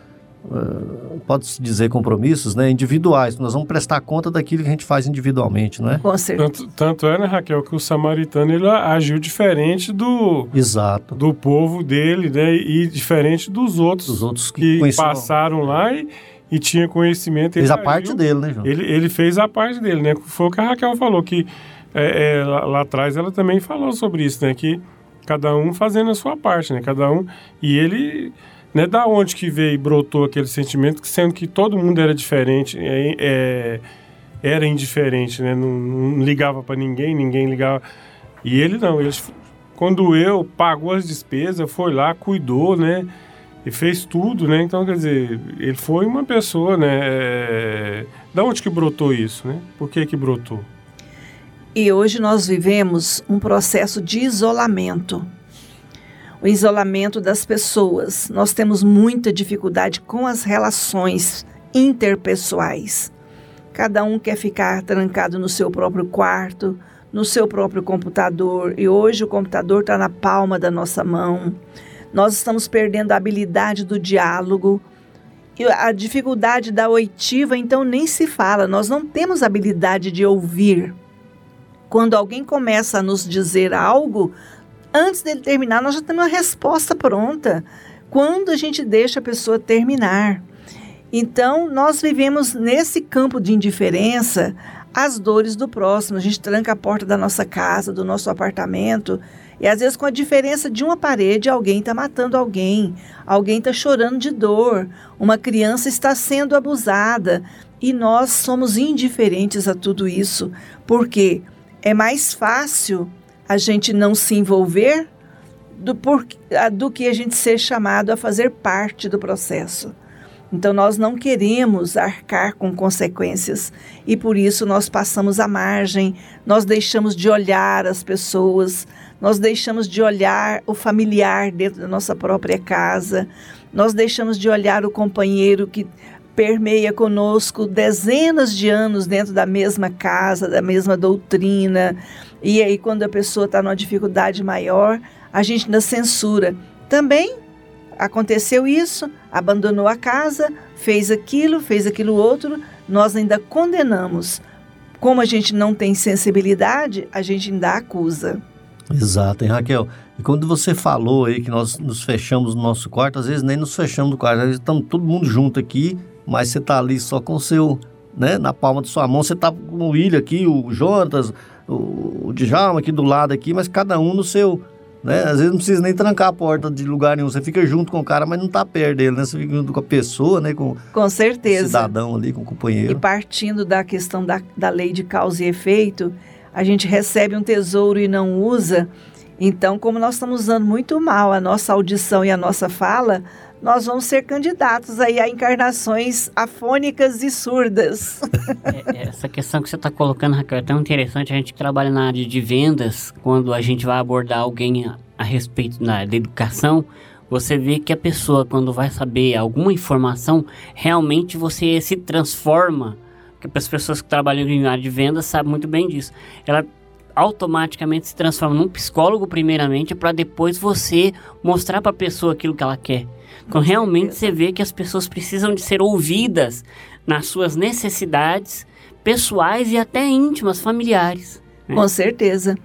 pode-se dizer compromissos né, individuais. Nós vamos prestar conta daquilo que a gente faz individualmente, não é? Com certeza. Tanto, tanto é, né, Raquel, que o samaritano ele agiu diferente do, Exato. do povo dele, né? E diferente dos outros, Dos outros que que passaram lá e, e tinha conhecimento. Fez ele a parte agiu- dele, né, João? Ele, ele fez a parte dele, né? Foi o que a Raquel falou, que é, é, lá, lá atrás ela também falou sobre isso, né? Que cada um fazendo a sua parte, né? Cada um. E ele. Né, da onde que veio e brotou aquele sentimento, sendo que todo mundo era diferente, é, é, era indiferente, né? Não, não ligava para ninguém, ninguém ligava. E ele não, ele, quando eu pagou as despesas, foi lá, cuidou, né? E fez tudo, né? Então, quer dizer, ele foi uma pessoa, né? É... Da onde que brotou isso, né? Por que que brotou? E hoje nós vivemos um processo de isolamento. O isolamento das pessoas. Nós temos muita dificuldade com as relações interpessoais. Cada um quer ficar trancado no seu próprio quarto, no seu próprio computador, e hoje o computador está na palma da nossa mão. Nós estamos perdendo a habilidade do diálogo, e a dificuldade da oitiva, então nem se fala. Nós não temos habilidade de ouvir. Quando alguém começa a nos dizer algo, antes dele terminar, nós já temos uma resposta pronta. Quando a gente deixa a pessoa terminar. Então, nós vivemos nesse campo de indiferença as dores do próximo. A gente tranca a porta da nossa casa, do nosso apartamento, e às vezes com a diferença de uma parede, alguém está matando alguém, alguém está chorando de dor, uma criança está sendo abusada, e nós somos indiferentes a tudo isso. Por quê? É mais fácil a gente não se envolver do, por, do que a gente ser chamado a fazer parte do processo. Então, nós não queremos arcar com consequências e por isso nós passamos à margem, nós deixamos de olhar as pessoas, nós deixamos de olhar o familiar dentro da nossa própria casa, nós deixamos de olhar o companheiro que permeia conosco dezenas de anos dentro da mesma casa, da mesma doutrina. E aí, quando a pessoa está numa dificuldade maior, a gente ainda censura. Também aconteceu isso, abandonou a casa, fez aquilo, fez aquilo outro, nós ainda condenamos. Como a gente não tem sensibilidade, a gente ainda acusa. Exato, hein, Raquel? E quando você falou aí que nós nos fechamos no nosso quarto, às vezes nem nos fechamos no quarto, às vezes estamos todo mundo junto aqui, mas você está ali só com o seu, né, na palma de sua mão, você está com o William aqui, o Jonas, o, o Djalma aqui do lado aqui, mas cada um no seu, né? Às vezes não precisa nem trancar a porta de lugar nenhum, você fica junto com o cara, mas não está perto dele, né? Você fica junto com a pessoa, né, com Com o certeza. cidadão ali, com o E companheiro. partindo da questão da, da lei de causa e efeito, a gente recebe um tesouro e não usa. Então, como nós estamos usando muito mal a nossa audição e a nossa fala, nós vamos ser candidatos aí a encarnações afônicas e surdas. [laughs] É, Essa questão que você está colocando, Raquel, é tão interessante. A gente que trabalha na área de vendas, quando a gente vai abordar alguém a, respeito da, da educação, você vê que a pessoa, quando vai saber alguma informação, realmente você se transforma. Porque as pessoas que trabalham em área de vendas sabem muito bem disso. Ela automaticamente se transforma num psicólogo, primeiramente, para depois você mostrar para a pessoa aquilo que ela quer. Então, realmente você vê que as pessoas precisam de ser ouvidas nas suas necessidades pessoais e até íntimas, familiares. né? Com certeza.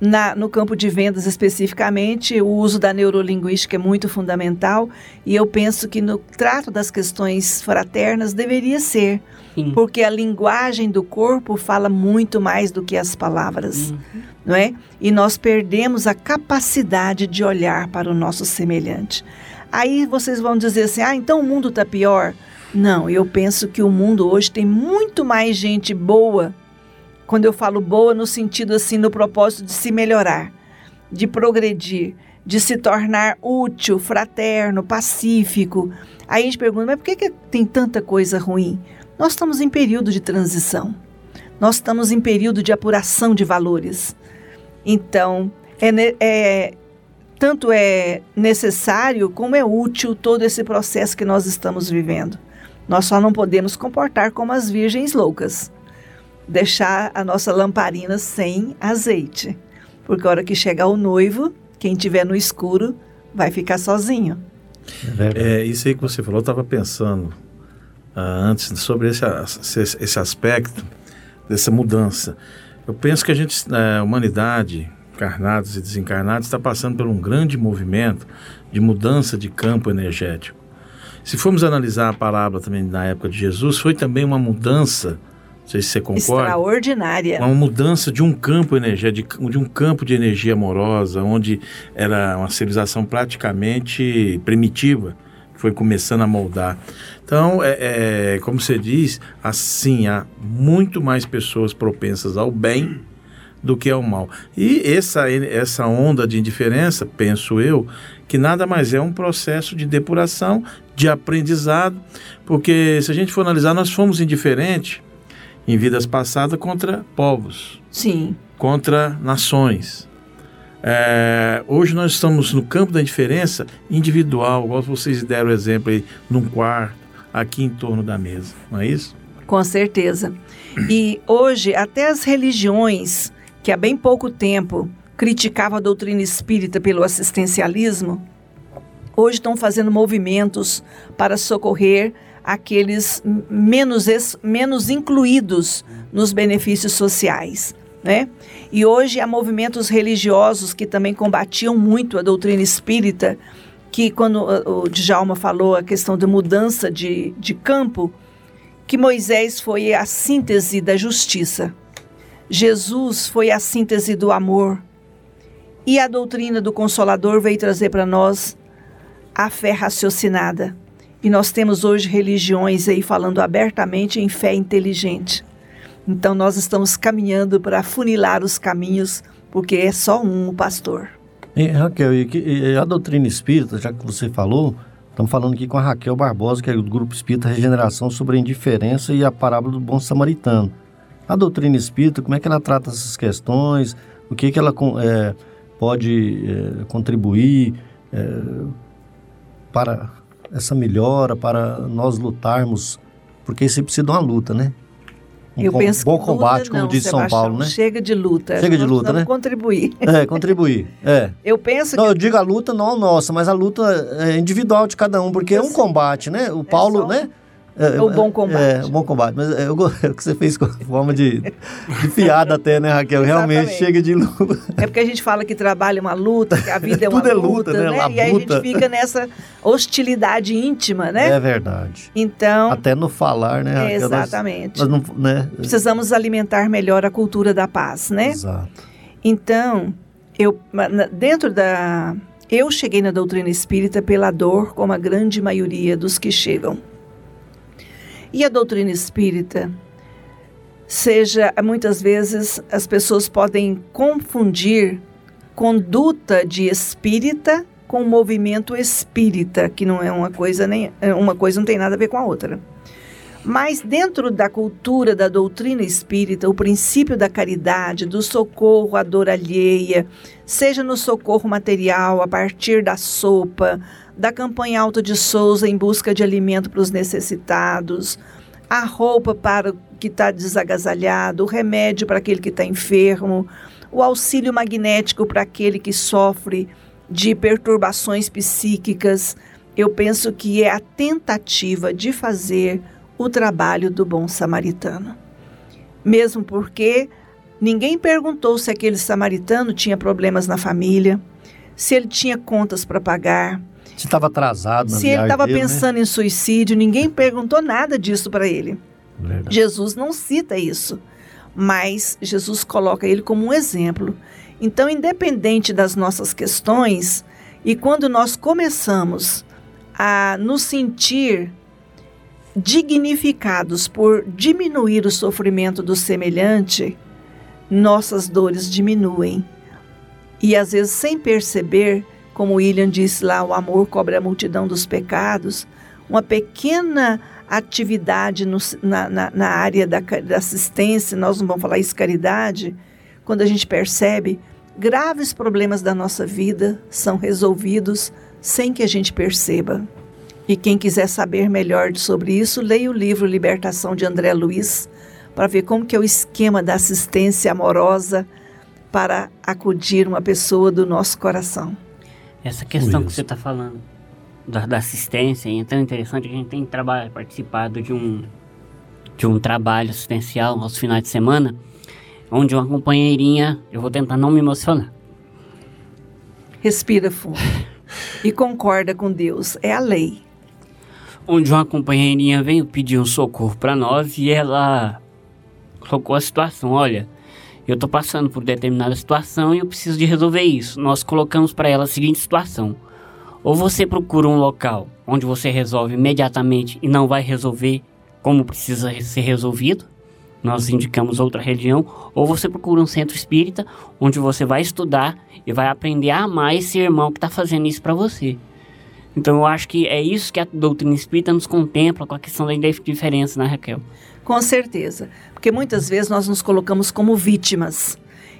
Na, no campo de vendas especificamente, o uso da neurolinguística é muito fundamental e eu penso que no trato das questões fraternas deveria ser, Sim. porque a linguagem do corpo fala muito mais do que as palavras, não é? E nós perdemos a capacidade de olhar para o nosso semelhante. Aí vocês vão dizer assim: ah, então o mundo está pior? Não, eu penso que o mundo hoje tem muito mais gente boa quando eu falo boa no sentido assim, no propósito de se melhorar, de progredir, de se tornar útil, fraterno, pacífico. Aí a gente pergunta, mas por que, que tem tanta coisa ruim? Nós estamos em período de transição. Nós estamos em período de apuração de valores. Então, é, é tanto é necessário como é útil todo esse processo que nós estamos vivendo. Nós só não podemos comportar como as virgens loucas, deixar a nossa lamparina sem azeite, porque a hora que chegar o noivo, quem tiver no escuro vai ficar sozinho. É, isso aí que você falou, eu estava pensando ah, antes sobre esse, esse, esse aspecto dessa mudança. Eu penso que a gente, a humanidade, encarnados e desencarnados, está passando por um grande movimento de mudança de campo energético. Se formos analisar a parábola também na época de Jesus, foi também uma mudança, não sei se você concorda. Extraordinária. Uma mudança de um campo energético, de um campo de energia amorosa, onde era uma civilização praticamente primitiva, que foi começando a moldar. Então, é, é, como você diz, assim, há muito mais pessoas propensas ao bem do que ao mal. E essa, essa onda de indiferença, penso eu, que nada mais é um processo de depuração, de aprendizado, porque se a gente for analisar, nós fomos indiferentes em vidas passadas contra povos. Sim. Contra nações. É, hoje nós estamos no campo da indiferença individual, igual vocês deram o exemplo aí, num quarto, aqui em torno da mesa, não é isso? Com certeza. E hoje, até as religiões que há bem pouco tempo criticavam a doutrina espírita pelo assistencialismo, hoje estão fazendo movimentos para socorrer aqueles menos, menos incluídos nos benefícios sociais. Né? E hoje há movimentos religiosos que também combatiam muito a doutrina espírita, que quando o Djalma falou a questão da mudança de, de campo, que Moisés foi a síntese da justiça. Jesus foi a síntese do amor. E a doutrina do Consolador veio trazer para nós a fé raciocinada. E nós temos hoje religiões aí falando abertamente em fé inteligente. Então nós estamos caminhando para funilar os caminhos, porque é só um o pastor. E, Raquel, e, e a doutrina espírita, já que você falou, estamos falando aqui com a Raquel Barbosa, que é do Grupo Espírita Regeneração, sobre a indiferença e a parábola do bom samaritano. A doutrina espírita, como é que ela trata essas questões? O que, que ela é, pode é, contribuir é, para essa melhora, para nós lutarmos? Porque isso precisa de uma luta, né? Um eu com, penso bom combate, como não, diz Sebastião, São Paulo, né? Chega de luta. Chega de luta, né? contribuir. É, contribuir. [laughs] É. Eu penso não, que... eu digo a luta não nossa, mas a luta é individual de cada um, porque eu é um sei. combate, né? O Paulo, só... né? É, o bom combate. É, o bom combate. Mas é, eu, [laughs] é o que você fez com forma de, de piada até, né, Raquel? Realmente chega de luta. É porque a gente fala que trabalho é uma luta, que a vida é [laughs] uma Tudo luta, é luta, né? né? E aí a gente fica nessa hostilidade íntima, né? É verdade. Então... Até no falar, né, Raquel? Exatamente. Nós, nós não, né? Precisamos alimentar melhor a cultura da paz, né? Exato. Então, eu, dentro da... Eu cheguei na doutrina espírita pela dor, como a grande maioria dos que chegam. E a doutrina espírita, seja, muitas vezes as pessoas podem confundir conduta de espírita com movimento espírita, que não é uma coisa nem uma coisa não tem nada a ver com a outra. Mas dentro da cultura da doutrina espírita, o princípio da caridade, do socorro à dor alheia, seja no socorro material a partir da sopa, da campanha Alta de Souza em busca de alimento para os necessitados, a roupa para o que está desagasalhado, o remédio para aquele que está enfermo, o auxílio magnético para aquele que sofre de perturbações psíquicas. Eu penso que é a tentativa de fazer o trabalho do bom samaritano. Mesmo porque ninguém perguntou se aquele samaritano tinha problemas na família, se ele tinha contas para pagar, se estava atrasado na Se ele estava né? pensando né? em suicídio, ninguém perguntou nada disso para ele. Verdade. Jesus não cita isso, mas Jesus coloca ele como um exemplo. Então, independente das nossas questões, e quando nós começamos a nos sentir dignificados por diminuir o sofrimento do semelhante, nossas dores diminuem. E às vezes, sem perceber, como William disse lá, o amor cobre a multidão dos pecados, uma pequena atividade no, na, na, na, área da, da, assistência, nós não vamos falar isso caridade, quando a gente percebe graves problemas da nossa vida são resolvidos sem que a gente perceba. E quem quiser saber melhor sobre isso, leia o livro Libertação de André Luiz, para ver como que é o esquema da assistência amorosa para acudir uma pessoa do nosso coração. Essa questão que você está falando da, da, assistência é tão interessante a gente tem trabalho, participado de um, de um trabalho assistencial aos finais de semana, onde uma companheirinha, eu vou tentar não me emocionar. Respira fundo e concorda com Deus, é a lei. Onde uma companheirinha veio pedir um socorro para nós e ela colocou a situação, olha, eu estou passando por determinada situação e eu preciso de resolver isso. Nós colocamos para ela a seguinte situação: ou você procura um local onde você resolve imediatamente e não vai resolver como precisa ser resolvido, nós indicamos outra religião, ou você procura um centro espírita onde você vai estudar e vai aprender a amar esse irmão que está fazendo isso para você. Então eu acho que é isso que a doutrina espírita nos contempla com a questão da diferença, né, Raquel? Com certeza, porque muitas vezes nós nos colocamos como vítimas.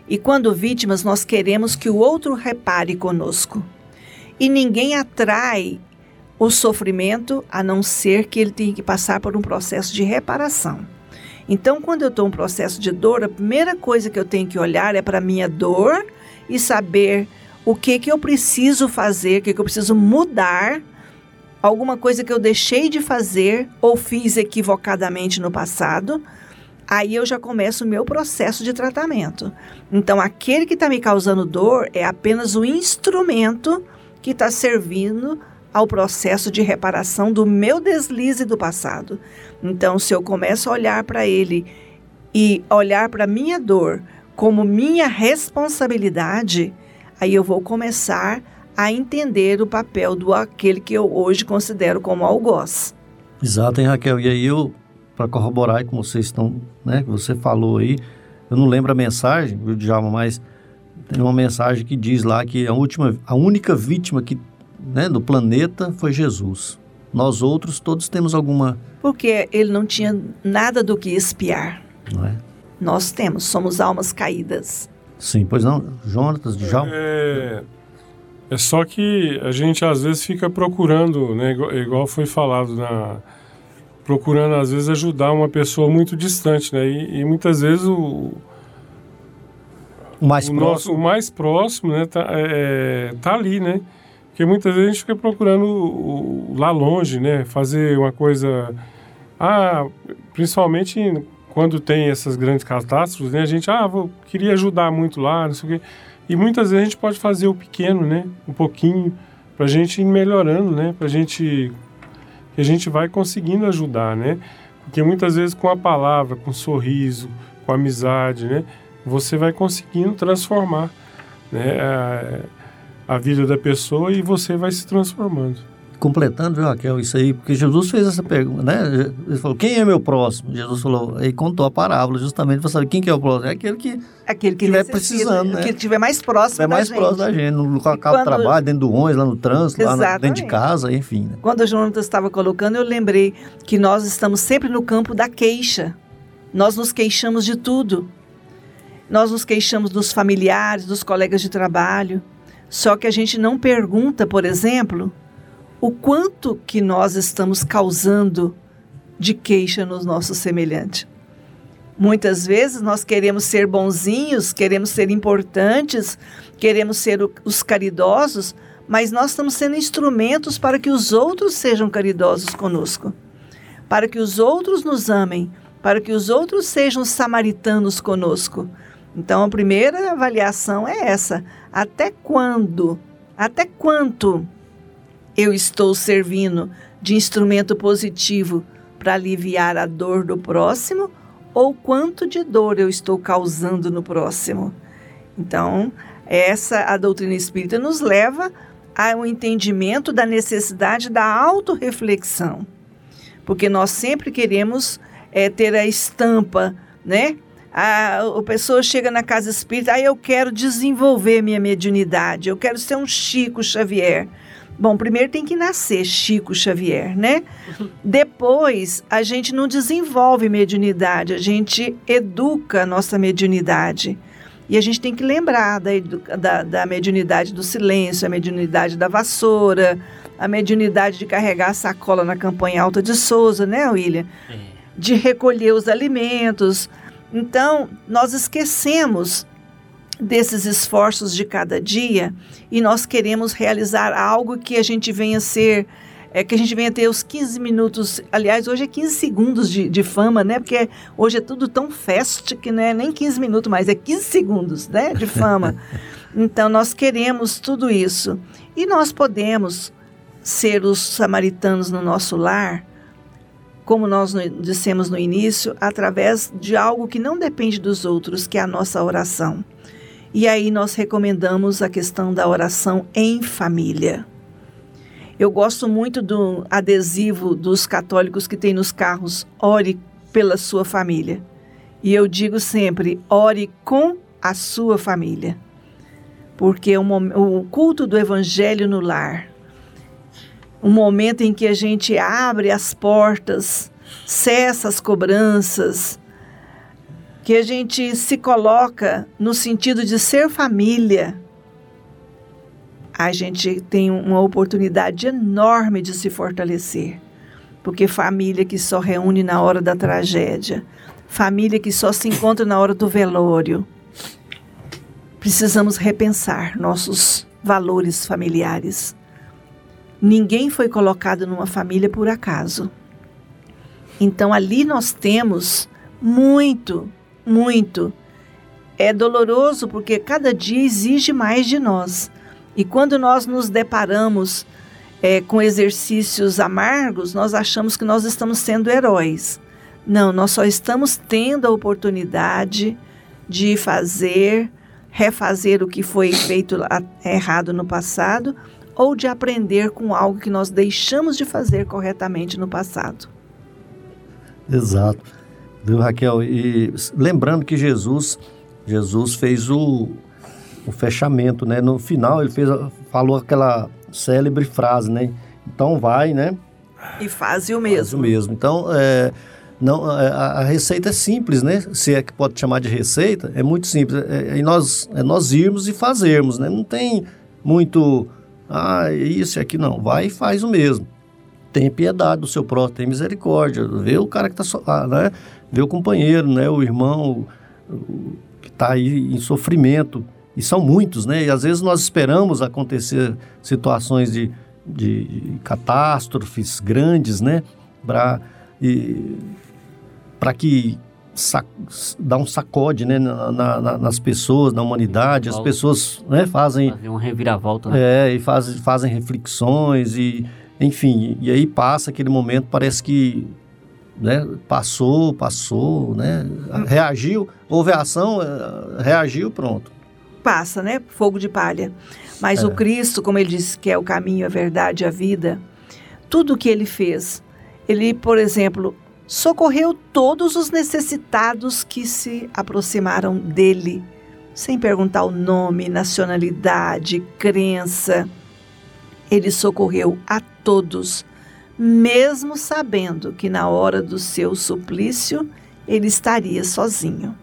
E quando vítimas, nós queremos que o outro repare conosco. E ninguém atrai o sofrimento a não ser que ele tenha que passar por um processo de reparação. Então, quando eu estou em um processo de dor, a primeira coisa que eu tenho que olhar é para a minha dor e saber o que, que eu preciso fazer, o que, que eu preciso mudar, alguma coisa que eu deixei de fazer ou fiz equivocadamente no passado, aí eu já começo o meu processo de tratamento. Então, aquele que está me causando dor é apenas o instrumento que está servindo ao processo de reparação do meu deslize do passado. Então, se eu começo a olhar para ele e olhar para minha dor como minha responsabilidade, aí eu vou começar a entender o papel do aquele que eu hoje considero como algoz. Exato, hein, Raquel? E aí eu, para corroborar com vocês estão, né, que você falou aí, eu não lembro a mensagem, viu, Djalma, mas tem uma mensagem que diz lá que a última, a única vítima que, né, do planeta foi Jesus. Nós outros todos temos alguma. Porque ele não tinha nada do que espiar. Não é? Nós temos, somos almas caídas. Sim, pois não, Jonatas, Djalma? É, é só que a gente às vezes fica procurando, né, igual foi falado na procurando às vezes ajudar uma pessoa muito distante, né? E, e muitas vezes o o mais o próximo, nosso, o mais próximo, né, tá, é, é, tá ali, né? Porque muitas vezes a gente fica procurando o, o, lá longe, né? Fazer uma coisa, ah, principalmente quando tem essas grandes catástrofes, né? A gente, ah, vou, queria ajudar muito lá, não sei o quê. E muitas vezes a gente pode fazer o pequeno, né? Um pouquinho, para a gente ir melhorando, né? Para a gente. que a gente vai conseguindo ajudar, né? Porque muitas vezes com a palavra, com o sorriso, com a amizade, né? Você vai conseguindo transformar né? a, a vida da pessoa e você vai se transformando completando, viu, Raquel, isso aí, porque Jesus fez essa pergunta, né? Ele falou, quem é meu próximo? Jesus falou, aí contou a parábola justamente para saber quem que é o próximo. É aquele que aquele que estiver precisando, né? Que estiver mais próximo é mais da próximo da gente, no local de trabalho, dentro do ônibus, lá no trânsito, lá no, dentro de casa, enfim. Né? Quando o Jonas estava colocando, eu lembrei que nós estamos sempre no campo da queixa. Nós nos queixamos de tudo. Nós nos queixamos dos familiares, dos colegas de trabalho. Só que a gente não pergunta, por exemplo, o quanto que nós estamos causando de queixa no nosso semelhante. Muitas vezes nós queremos ser bonzinhos, queremos ser importantes, queremos ser os caridosos, mas nós estamos sendo instrumentos para que os outros sejam caridosos conosco, para que os outros nos amem, para que os outros sejam samaritanos conosco. Então a primeira avaliação é essa: até quando, até quanto eu estou servindo de instrumento positivo para aliviar a dor do próximo ou quanto de dor eu estou causando no próximo. Então, essa a doutrina espírita nos leva ao entendimento da necessidade da autorreflexão. Porque nós sempre queremos é, ter a estampa, né? A, a pessoa chega na casa espírita, aí ah, eu quero desenvolver minha mediunidade, eu quero ser um Chico Xavier. Bom, primeiro tem que nascer Chico Xavier, né? Depois, a gente não desenvolve mediunidade, a gente educa a nossa mediunidade. E a gente tem que lembrar da, da, da mediunidade do silêncio, a mediunidade da vassoura, a mediunidade de carregar a sacola na campanha alta de Souza, né, William? É. De recolher os alimentos. Então, nós esquecemos desses esforços de cada dia e nós queremos realizar algo que a gente venha ser é que a gente venha ter os 15 minutos, aliás, hoje é 15 segundos de, de fama, né? Porque hoje é tudo tão fast que não é nem 15 minutos mais, é 15 segundos, né? De fama. [laughs] então, nós queremos tudo isso. E nós podemos ser os samaritanos no nosso lar, como nós dissemos no início, através de algo que não depende dos outros, que é a nossa oração. E aí nós recomendamos a questão da oração em família. Eu gosto muito do adesivo dos católicos que tem nos carros, ore pela sua família. E eu digo sempre, ore com a sua família. Porque o, o culto do evangelho no lar, um momento em que a gente abre as portas, cessa as cobranças, que a gente se coloca no sentido de ser família, a gente tem uma oportunidade enorme de se fortalecer. Porque família que só reúne na hora da tragédia, família que só se encontra na hora do velório. Precisamos repensar nossos valores familiares. Ninguém foi colocado numa família por acaso. Então ali nós temos muito, muito. É doloroso porque cada dia exige mais de nós. E quando nós nos deparamos é, com exercícios amargos, nós achamos que nós estamos sendo heróis. Não, nós só estamos tendo a oportunidade de fazer, refazer o que foi feito errado no passado ou de aprender com algo que nós deixamos de fazer corretamente no passado. Exato. Viu, Raquel? E lembrando que Jesus, Jesus fez o, o fechamento, né? No final ele fez, falou aquela célebre frase, né? Então vai, né? E faz o mesmo. Faz o mesmo. Então, é, não, a, a, receita é simples, né? Se é que pode chamar de receita, é muito simples. É, é, nós, é nós irmos e fazermos, né? Não tem muito, ah, isso e aqui, não. Vai e faz o mesmo. Tem piedade do seu próximo, tem misericórdia. Vê o cara que está, ah, né? Vê o companheiro, né? O irmão que está aí em sofrimento e são muitos, né? E às vezes nós esperamos acontecer situações de, de, catástrofes grandes, né? Para que sac, dá um sacode né, na, na, nas pessoas, na humanidade. As pessoas né, fazem. Uma reviravolta. Né? É, e faz, fazem reflexões, e enfim. E aí passa aquele momento, parece que né, passou, passou, né, reagiu, houve ação, eh, reagiu, pronto passa, né? Fogo de palha. Mas é. o Cristo, como ele disse que é o caminho, a verdade, a vida, tudo o que ele fez, ele, por exemplo, socorreu todos os necessitados que se aproximaram dele, sem perguntar o nome, nacionalidade, crença. Ele socorreu a todos, mesmo sabendo que na hora do seu suplício ele estaria sozinho.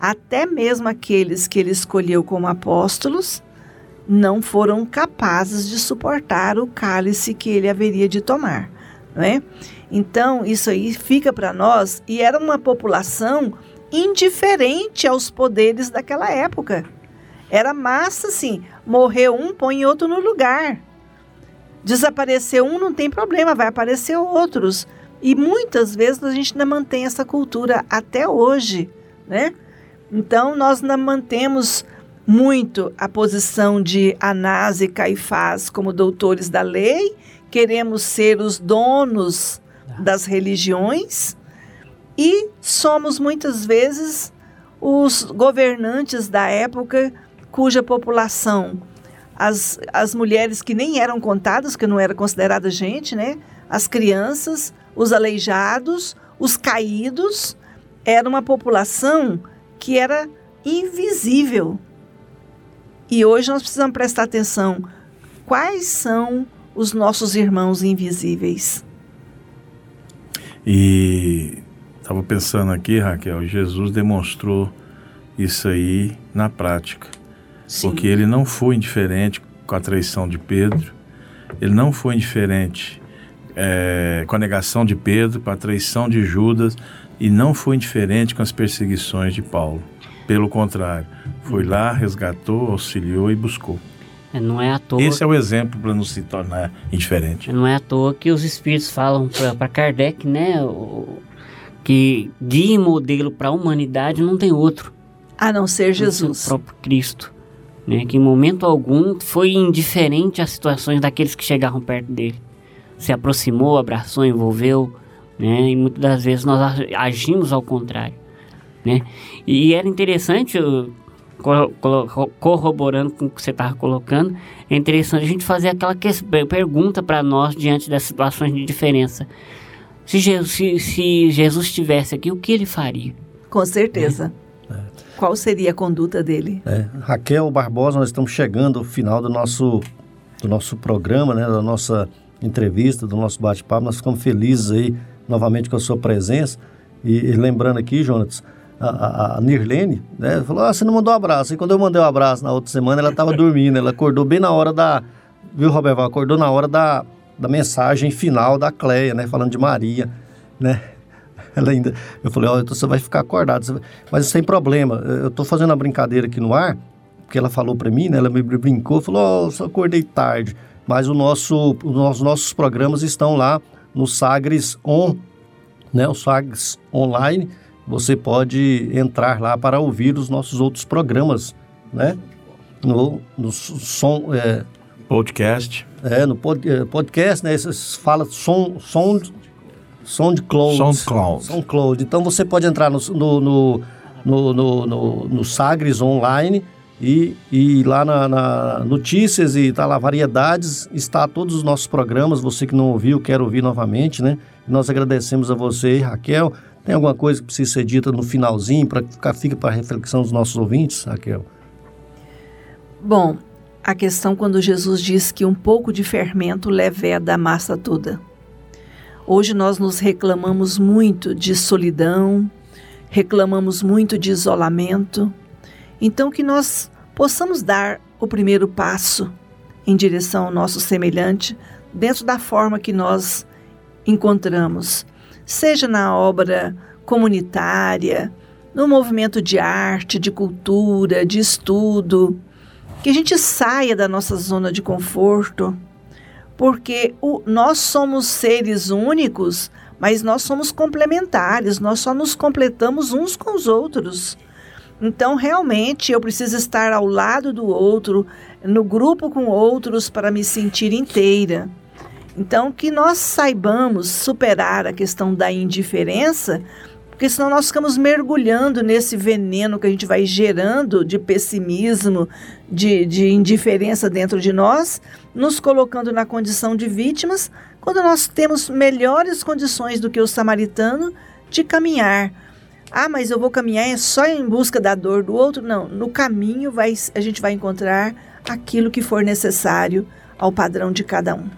Até mesmo aqueles que ele escolheu como apóstolos não foram capazes de suportar o cálice que ele haveria de tomar, não é? Então, isso aí fica para nós e era uma população indiferente aos poderes daquela época. Era massa assim, morreu um, põe outro no lugar. Desapareceu um, não tem problema, vai aparecer outros. E muitas vezes a gente ainda mantém essa cultura até hoje, né? Então, nós não mantemos muito a posição de Anás e Caifás como doutores da lei, queremos ser os donos das religiões e somos muitas vezes os governantes da época cuja população, as, as mulheres que nem eram contadas, que não era considerada gente, né? As crianças, os aleijados, os caídos, era uma população que era invisível. E hoje nós precisamos prestar atenção. Quais são os nossos irmãos invisíveis? E estava pensando aqui, Raquel, Jesus demonstrou isso aí na prática. Sim. Porque ele não foi indiferente com a traição de Pedro, ele não foi indiferente é, com a negação de Pedro, com a traição de Judas, e não foi indiferente com as perseguições de Paulo. Pelo contrário, foi lá, resgatou, auxiliou e buscou. É, não é à toa. Esse é o exemplo para não se tornar indiferente. Não é à toa que os espíritos falam para Kardec, né? Que guia e modelo para a humanidade não tem outro. A não ser Jesus. O próprio Cristo. Né, que em momento algum foi indiferente às situações daqueles que chegavam perto dele. Se aproximou, abraçou, envolveu, né, e muitas das vezes nós agimos ao contrário. Né? E era interessante, corroborando com o que você estava colocando, é interessante a gente fazer aquela pergunta para nós diante das situações de diferença. Se Jesus, se, se Jesus estivesse aqui, o que ele faria? Com certeza. É. Qual seria a conduta dele? É. Raquel Barbosa, nós estamos chegando ao final do nosso, do nosso programa, né, da nossa entrevista, do nosso bate-papo. Nós ficamos felizes aí novamente com a sua presença. E, e lembrando aqui, Jonas, a, a, a Nirlene, né, falou: Ah, você não mandou um abraço. E quando eu mandei um abraço na outra semana, ela estava dormindo. Ela acordou bem na hora da. Viu, Roberto? Acordou na hora da, da mensagem final da Cleia, né? Falando de Maria, né? Ela ainda. Eu falei: Ó, oh, então você vai ficar acordado. Mas sem problema. Eu estou fazendo a brincadeira aqui no ar, porque ela falou para mim, né? Ela me brincou, falou: oh, só acordei tarde. Mas o nosso, os nossos programas estão lá no Sagres On, né? O Sagres Online você pode entrar lá para ouvir os nossos outros programas, né? No, no som... É, podcast. É, no pod, é, podcast, né? Você fala som, som, SoundCloud. SoundCloud. SoundCloud. Então você pode entrar no, no, no, no, no, no, no Sagres Online e, e lá na, na, notícias e tá lá variedades está todos os nossos programas você que não ouviu quer ouvir novamente né nós agradecemos a você Raquel tem alguma coisa que precisa ser dita no finalzinho para ficar fica para a reflexão dos nossos ouvintes, Raquel? Bom, a questão quando Jesus diz que um pouco de fermento leveda a massa toda. Hoje nós nos reclamamos muito de solidão, reclamamos muito de isolamento. Então que nós possamos dar o primeiro passo em direção ao nosso semelhante dentro da forma que nós encontramos seja na obra comunitária, no movimento de arte, de cultura, de estudo, que a gente saia da nossa zona de conforto, porque o, nós somos seres únicos, mas nós somos complementares, nós só nos completamos uns com os outros. Então, realmente, eu preciso estar ao lado do outro, no grupo com outros, para me sentir inteira. Então, que nós saibamos superar a questão da indiferença, porque senão nós ficamos mergulhando nesse veneno que a gente vai gerando de pessimismo, de, de indiferença dentro de nós, nos colocando na condição de vítimas, quando nós temos melhores condições do que o samaritano de caminhar. Ah, mas eu vou caminhar é só em busca da dor do outro? Não, no caminho vai, a gente vai encontrar aquilo que for necessário ao padrão de cada um.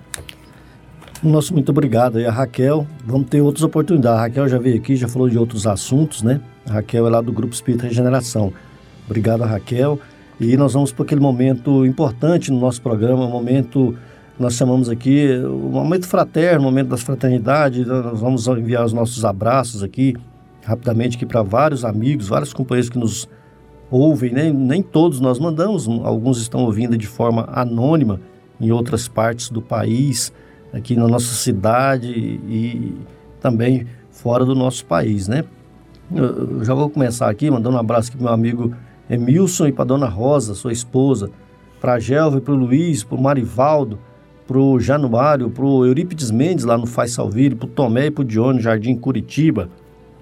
Nosso muito obrigado aí a Raquel. Vamos ter outras oportunidades. A Raquel já veio aqui, já falou de outros assuntos, né? A Raquel é lá do Grupo Espírita Regeneração. Obrigado, Raquel. E nós vamos para aquele momento importante no nosso programa, um momento nós chamamos aqui um momento fraterno, um momento das fraternidades. Nós vamos enviar os nossos abraços aqui rapidamente aqui para vários amigos, vários companheiros que nos ouvem, né? Nem todos nós mandamos, alguns estão ouvindo de forma anônima em outras partes do país aqui na nossa cidade e também fora do nosso país, né? Eu já vou começar aqui mandando um abraço aqui para meu amigo Emilson e para dona Rosa, sua esposa, para a Gelva e para o Luiz, para o Marivaldo, para o Januário, para o Eurípides Mendes lá no Faz Salvire, para o Tomé e para o Dione, Jardim Curitiba,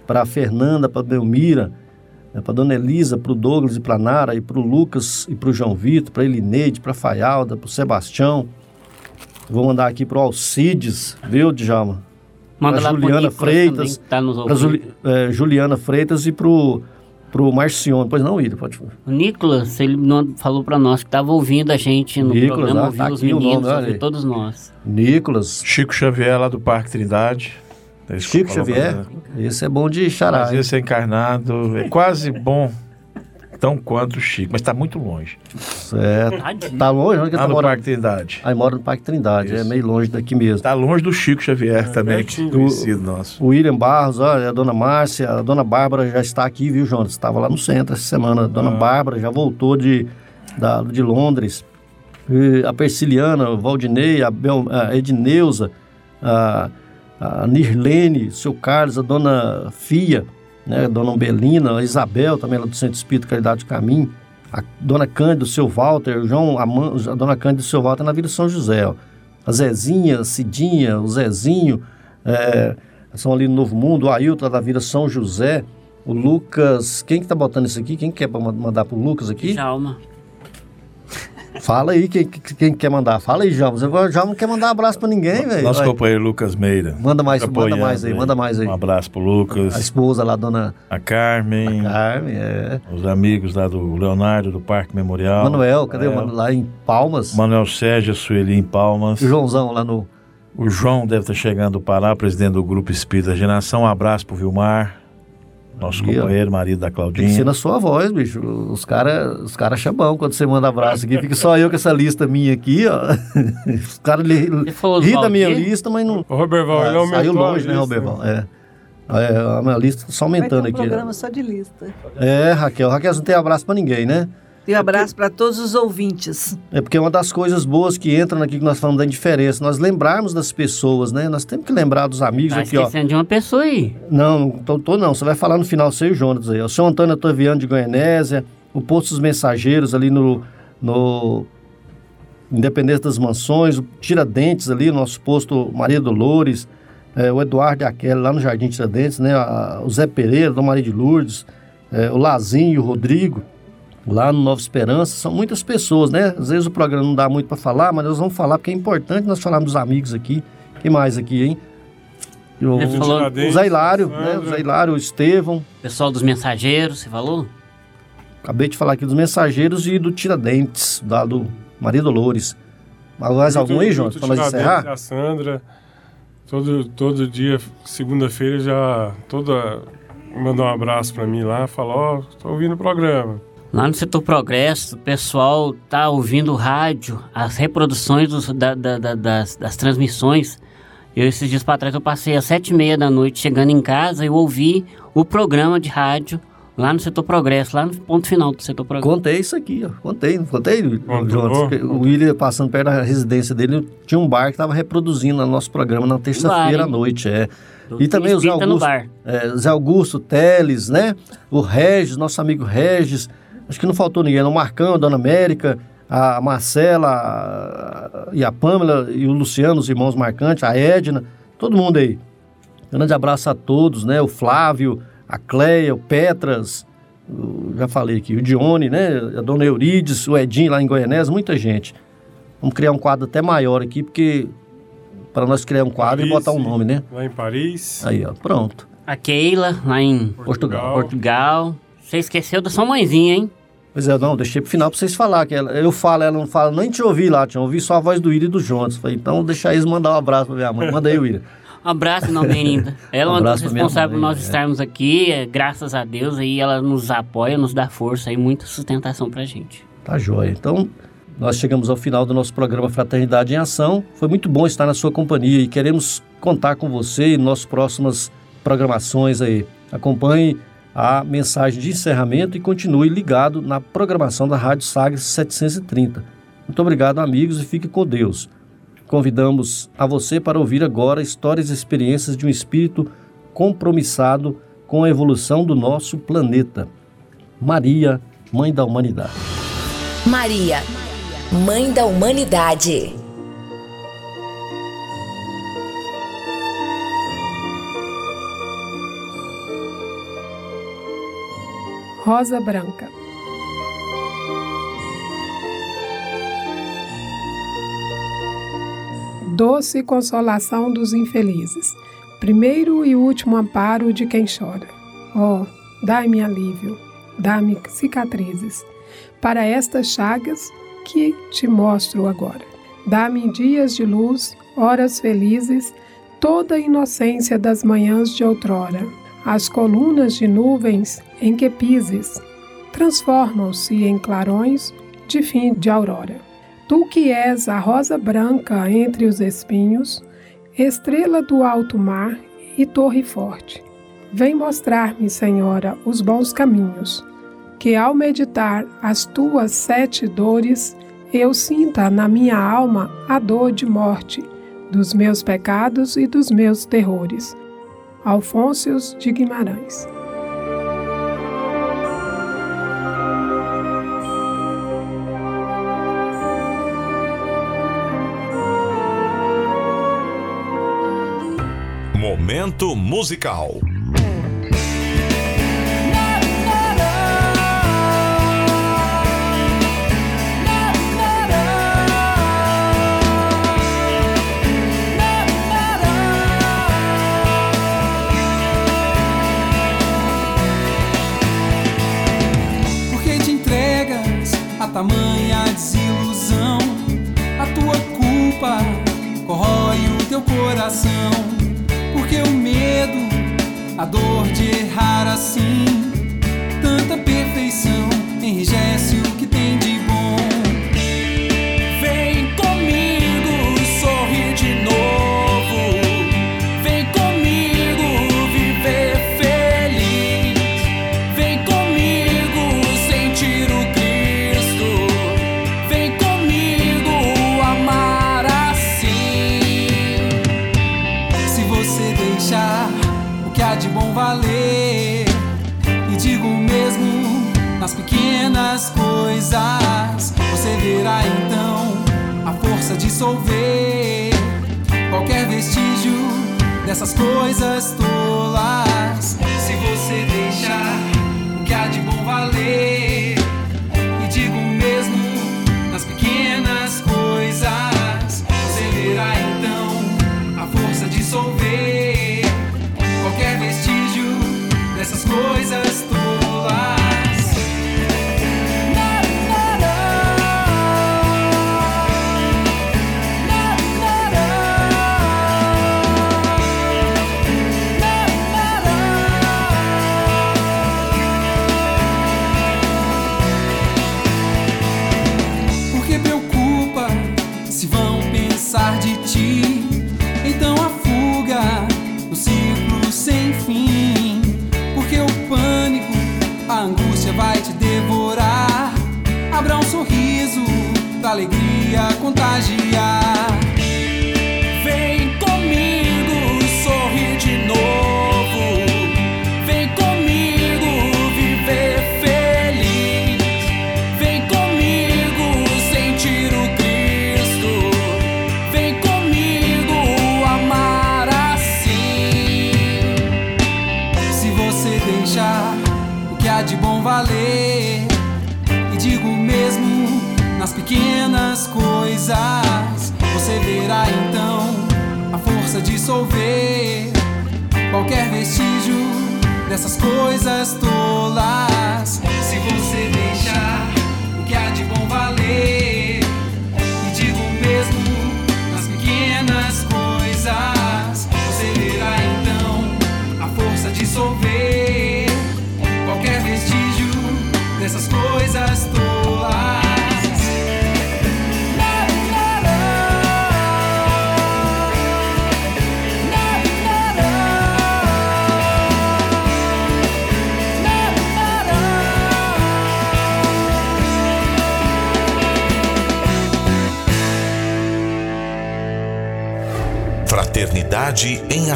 para a Fernanda, para a Belmira, né, para a dona Elisa, para o Douglas e para a Nara, e para o Lucas e para o João Vitor, para a Elineide, para a Faialda, para o Sebastião, Vou mandar aqui pro Alcides, viu, Djalma? Manda pra lá Juliana Freitas. Tá nos pra Juli, é, Juliana Freitas e pro, pro Marcione. Pois não, Ida, pode falar. O Nicolas, ele falou para nós que estava ouvindo a gente no Nicolas, programa, ah, ouviu tá os meninos, nome, ouviu todos nós. Nicolas. Chico Xavier, lá do Parque Trindade. Chico Xavier? Esse é bom de chará. Mas esse é encarnado, é quase bom tão quanto o Chico, mas está muito longe. Certo. Tá longe? Onde que Lá tá no morando? Parque Trindade. Aí mora no Parque Trindade, é meio longe daqui mesmo. Está longe do Chico Xavier também, pertinho. conhecido nosso. O William Barros, olha, a dona Márcia, a dona Bárbara já está aqui, viu, Jonas? Estava lá no centro essa semana. A dona Bárbara já voltou de, da, de Londres. E a Persiliana, o Valdinei, a, Bel, a Edneuza, a, a Nirlene, o seu Carlos, a dona Fia, né, dona Belina, a Isabel, também lá do Centro Espírito Caridade do Caminho, a dona Cândida, o seu Walter, o João, a, a dona Cândida e o seu Walter na Vila São José. Ó. A Zezinha, a Cidinha, o Zezinho, é, são ali no Novo Mundo, o Ailton da Vila São José, o Lucas. Quem que tá botando isso aqui? Quem quer mandar pro Lucas aqui? Djalma. Fala aí quem, quem- quer mandar. Fala aí, Djalma. Você já não quer mandar abraço pra ninguém, velho. Nosso Vai. companheiro Lucas Meira. Manda mais, manda mais aí, manda mais aí. Um abraço pro Lucas, A esposa lá, dona a Carmen, Carmen, é. os amigos lá do Leonardo, do Parque Memorial. Manuel, cadê o? Manu- lá em Palmas? Manuel Sérgio, a Sueli em Palmas. O Joãozão lá no. O João deve estar chegando do Pará, presidente do Grupo Espírita Geração. Um abraço pro Vilmar, nosso companheiro, marido da Tem que ser Claudinha. na sua voz, bicho. Os caras os cara acham bom quando você manda abraço aqui. Fica só eu com essa lista minha aqui, ó. [laughs] Os caras ri da minha lista, mas não. O Roberval, ele Ah, aumentou saiu a longe, né. Roberval? É. É, a minha lista só Vai ter aumentando um aqui. programa só de lista. É, Raquel. Raquel, você não tem abraço pra ninguém, né? E um abraço para todos os ouvintes. É porque uma das coisas boas que entram aqui que nós falamos da indiferença, nós lembrarmos das pessoas, né? Nós temos que lembrar dos amigos Tá aqui, ó. de uma pessoa aí. Não, não tô, tô não. Você vai falar no final, e o Jonas aí. O seu Antônio Otaviano de Goianésia, o Posto dos Mensageiros ali no, no Independência das Mansões, o Tiradentes ali, o nosso posto Maria Dolores, é, o Eduardo e a Kelly lá no Jardim Tiradentes, né? A- o Zé Pereira, Dom Maria de Lourdes, é, o Lazinho, o Rodrigo, lá no Nova Esperança. São muitas pessoas, né? Às vezes o programa não dá muito para falar, mas nós vamos falar porque é importante nós falarmos dos amigos aqui. Quem mais aqui, hein? E O, Ele falou- o Zé Hilário, né? O Zé Hilário, o Estevão. Pessoal dos mensageiros, você falou? Acabei de falar aqui dos mensageiros e do Tiradentes, da, do Maria Dolores. Mais algum aí, João? Para nós encerrar? A Sandra, todo, todo dia, segunda-feira, já toda mandou um abraço pra mim lá, falou, ó, tô ouvindo o programa. Lá no setor Progresso, o pessoal tá ouvindo rádio, as reproduções dos- da- da- da- das, das transmissões. Eu, esses dias para trás, eu passei às sete e meia da noite chegando em casa e eu ouvi o programa de rádio lá no setor Progresso, lá no ponto final do setor Progresso. Contei isso aqui, ó. Contei, não contei? Jonas? O William, passando perto da residência dele, tinha um bar que estava reproduzindo o nosso programa na terça-feira à noite, é. Do E também o Zé Augusto, é, Zé Augusto Teles, né? O Regis, nosso amigo Regis. Acho que não faltou ninguém, não. O Marcão, a Dona América, a Marcela a- e a Pâmela e o Luciano, os irmãos marcantes, a Edna, todo mundo aí. Grande abraço a todos, né? O Flávio, a Cleia, o Petras, o- já falei aqui, o Dione, né? A Dona Eurides, o Edinho lá em Goianés, muita gente. Vamos criar um quadro até maior aqui, porque para nós criar um quadro e Paris, botar um nome, né? Lá em Paris. Aí, ó, pronto. A Keila, lá em Portugal. Portugal. Você esqueceu da sua mãezinha, hein? Pois é, não, deixei pro final pra vocês falar que ela, eu falo, ela não fala, nem te ouvi lá, tinha ouvi só a voz do William e do Jonas. Falei, então deixa eles mandar um abraço pra minha mãe. Manda aí, William. [laughs] Um abraço, não, Berinda. Ela é Um uma das responsáveis por nós é. estarmos aqui, é, graças a Deus, aí ela nos apoia, nos dá força e muita sustentação pra gente. Tá joia. Então, nós chegamos ao final do nosso programa Fraternidade em Ação. Foi muito bom estar na sua companhia e queremos contar com você em nossas próximas programações aí. Acompanhe a mensagem de encerramento e continue ligado na programação da Rádio Sagres 730. Muito obrigado, amigos, e fique com Deus. Convidamos a você para ouvir agora histórias e experiências de um espírito compromissado com a evolução do nosso planeta. Maria, Mãe da Humanidade. Maria, Mãe da Humanidade. Rosa Branca. Doce consolação dos infelizes, primeiro e último amparo de quem chora. Oh, dai-me alívio, dá-me cicatrizes para estas chagas que te mostro agora. Dá-me dias de luz, horas felizes, toda a inocência das manhãs de outrora, as colunas de nuvens em que pises, transformam-se em clarões de fim de aurora. Tu que és a rosa branca entre os espinhos, estrela do alto mar e torre forte, vem mostrar-me, Senhora, os bons caminhos, que ao meditar as tuas sete dores, eu sinta na minha alma a dor de morte, dos meus pecados e dos meus terrores. Alfôncio de Guimarães. Momento musical. Tamanha desilusão? A tua culpa corrói o teu coração. Porque o medo, a dor de errar assim, tanta perfeição enrijece dessas coisas tolas.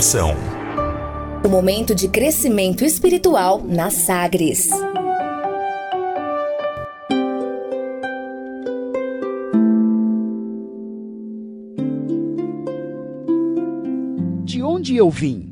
Fraternidade em Ação. O momento de crescimento espiritual na Sagres. De onde eu vim?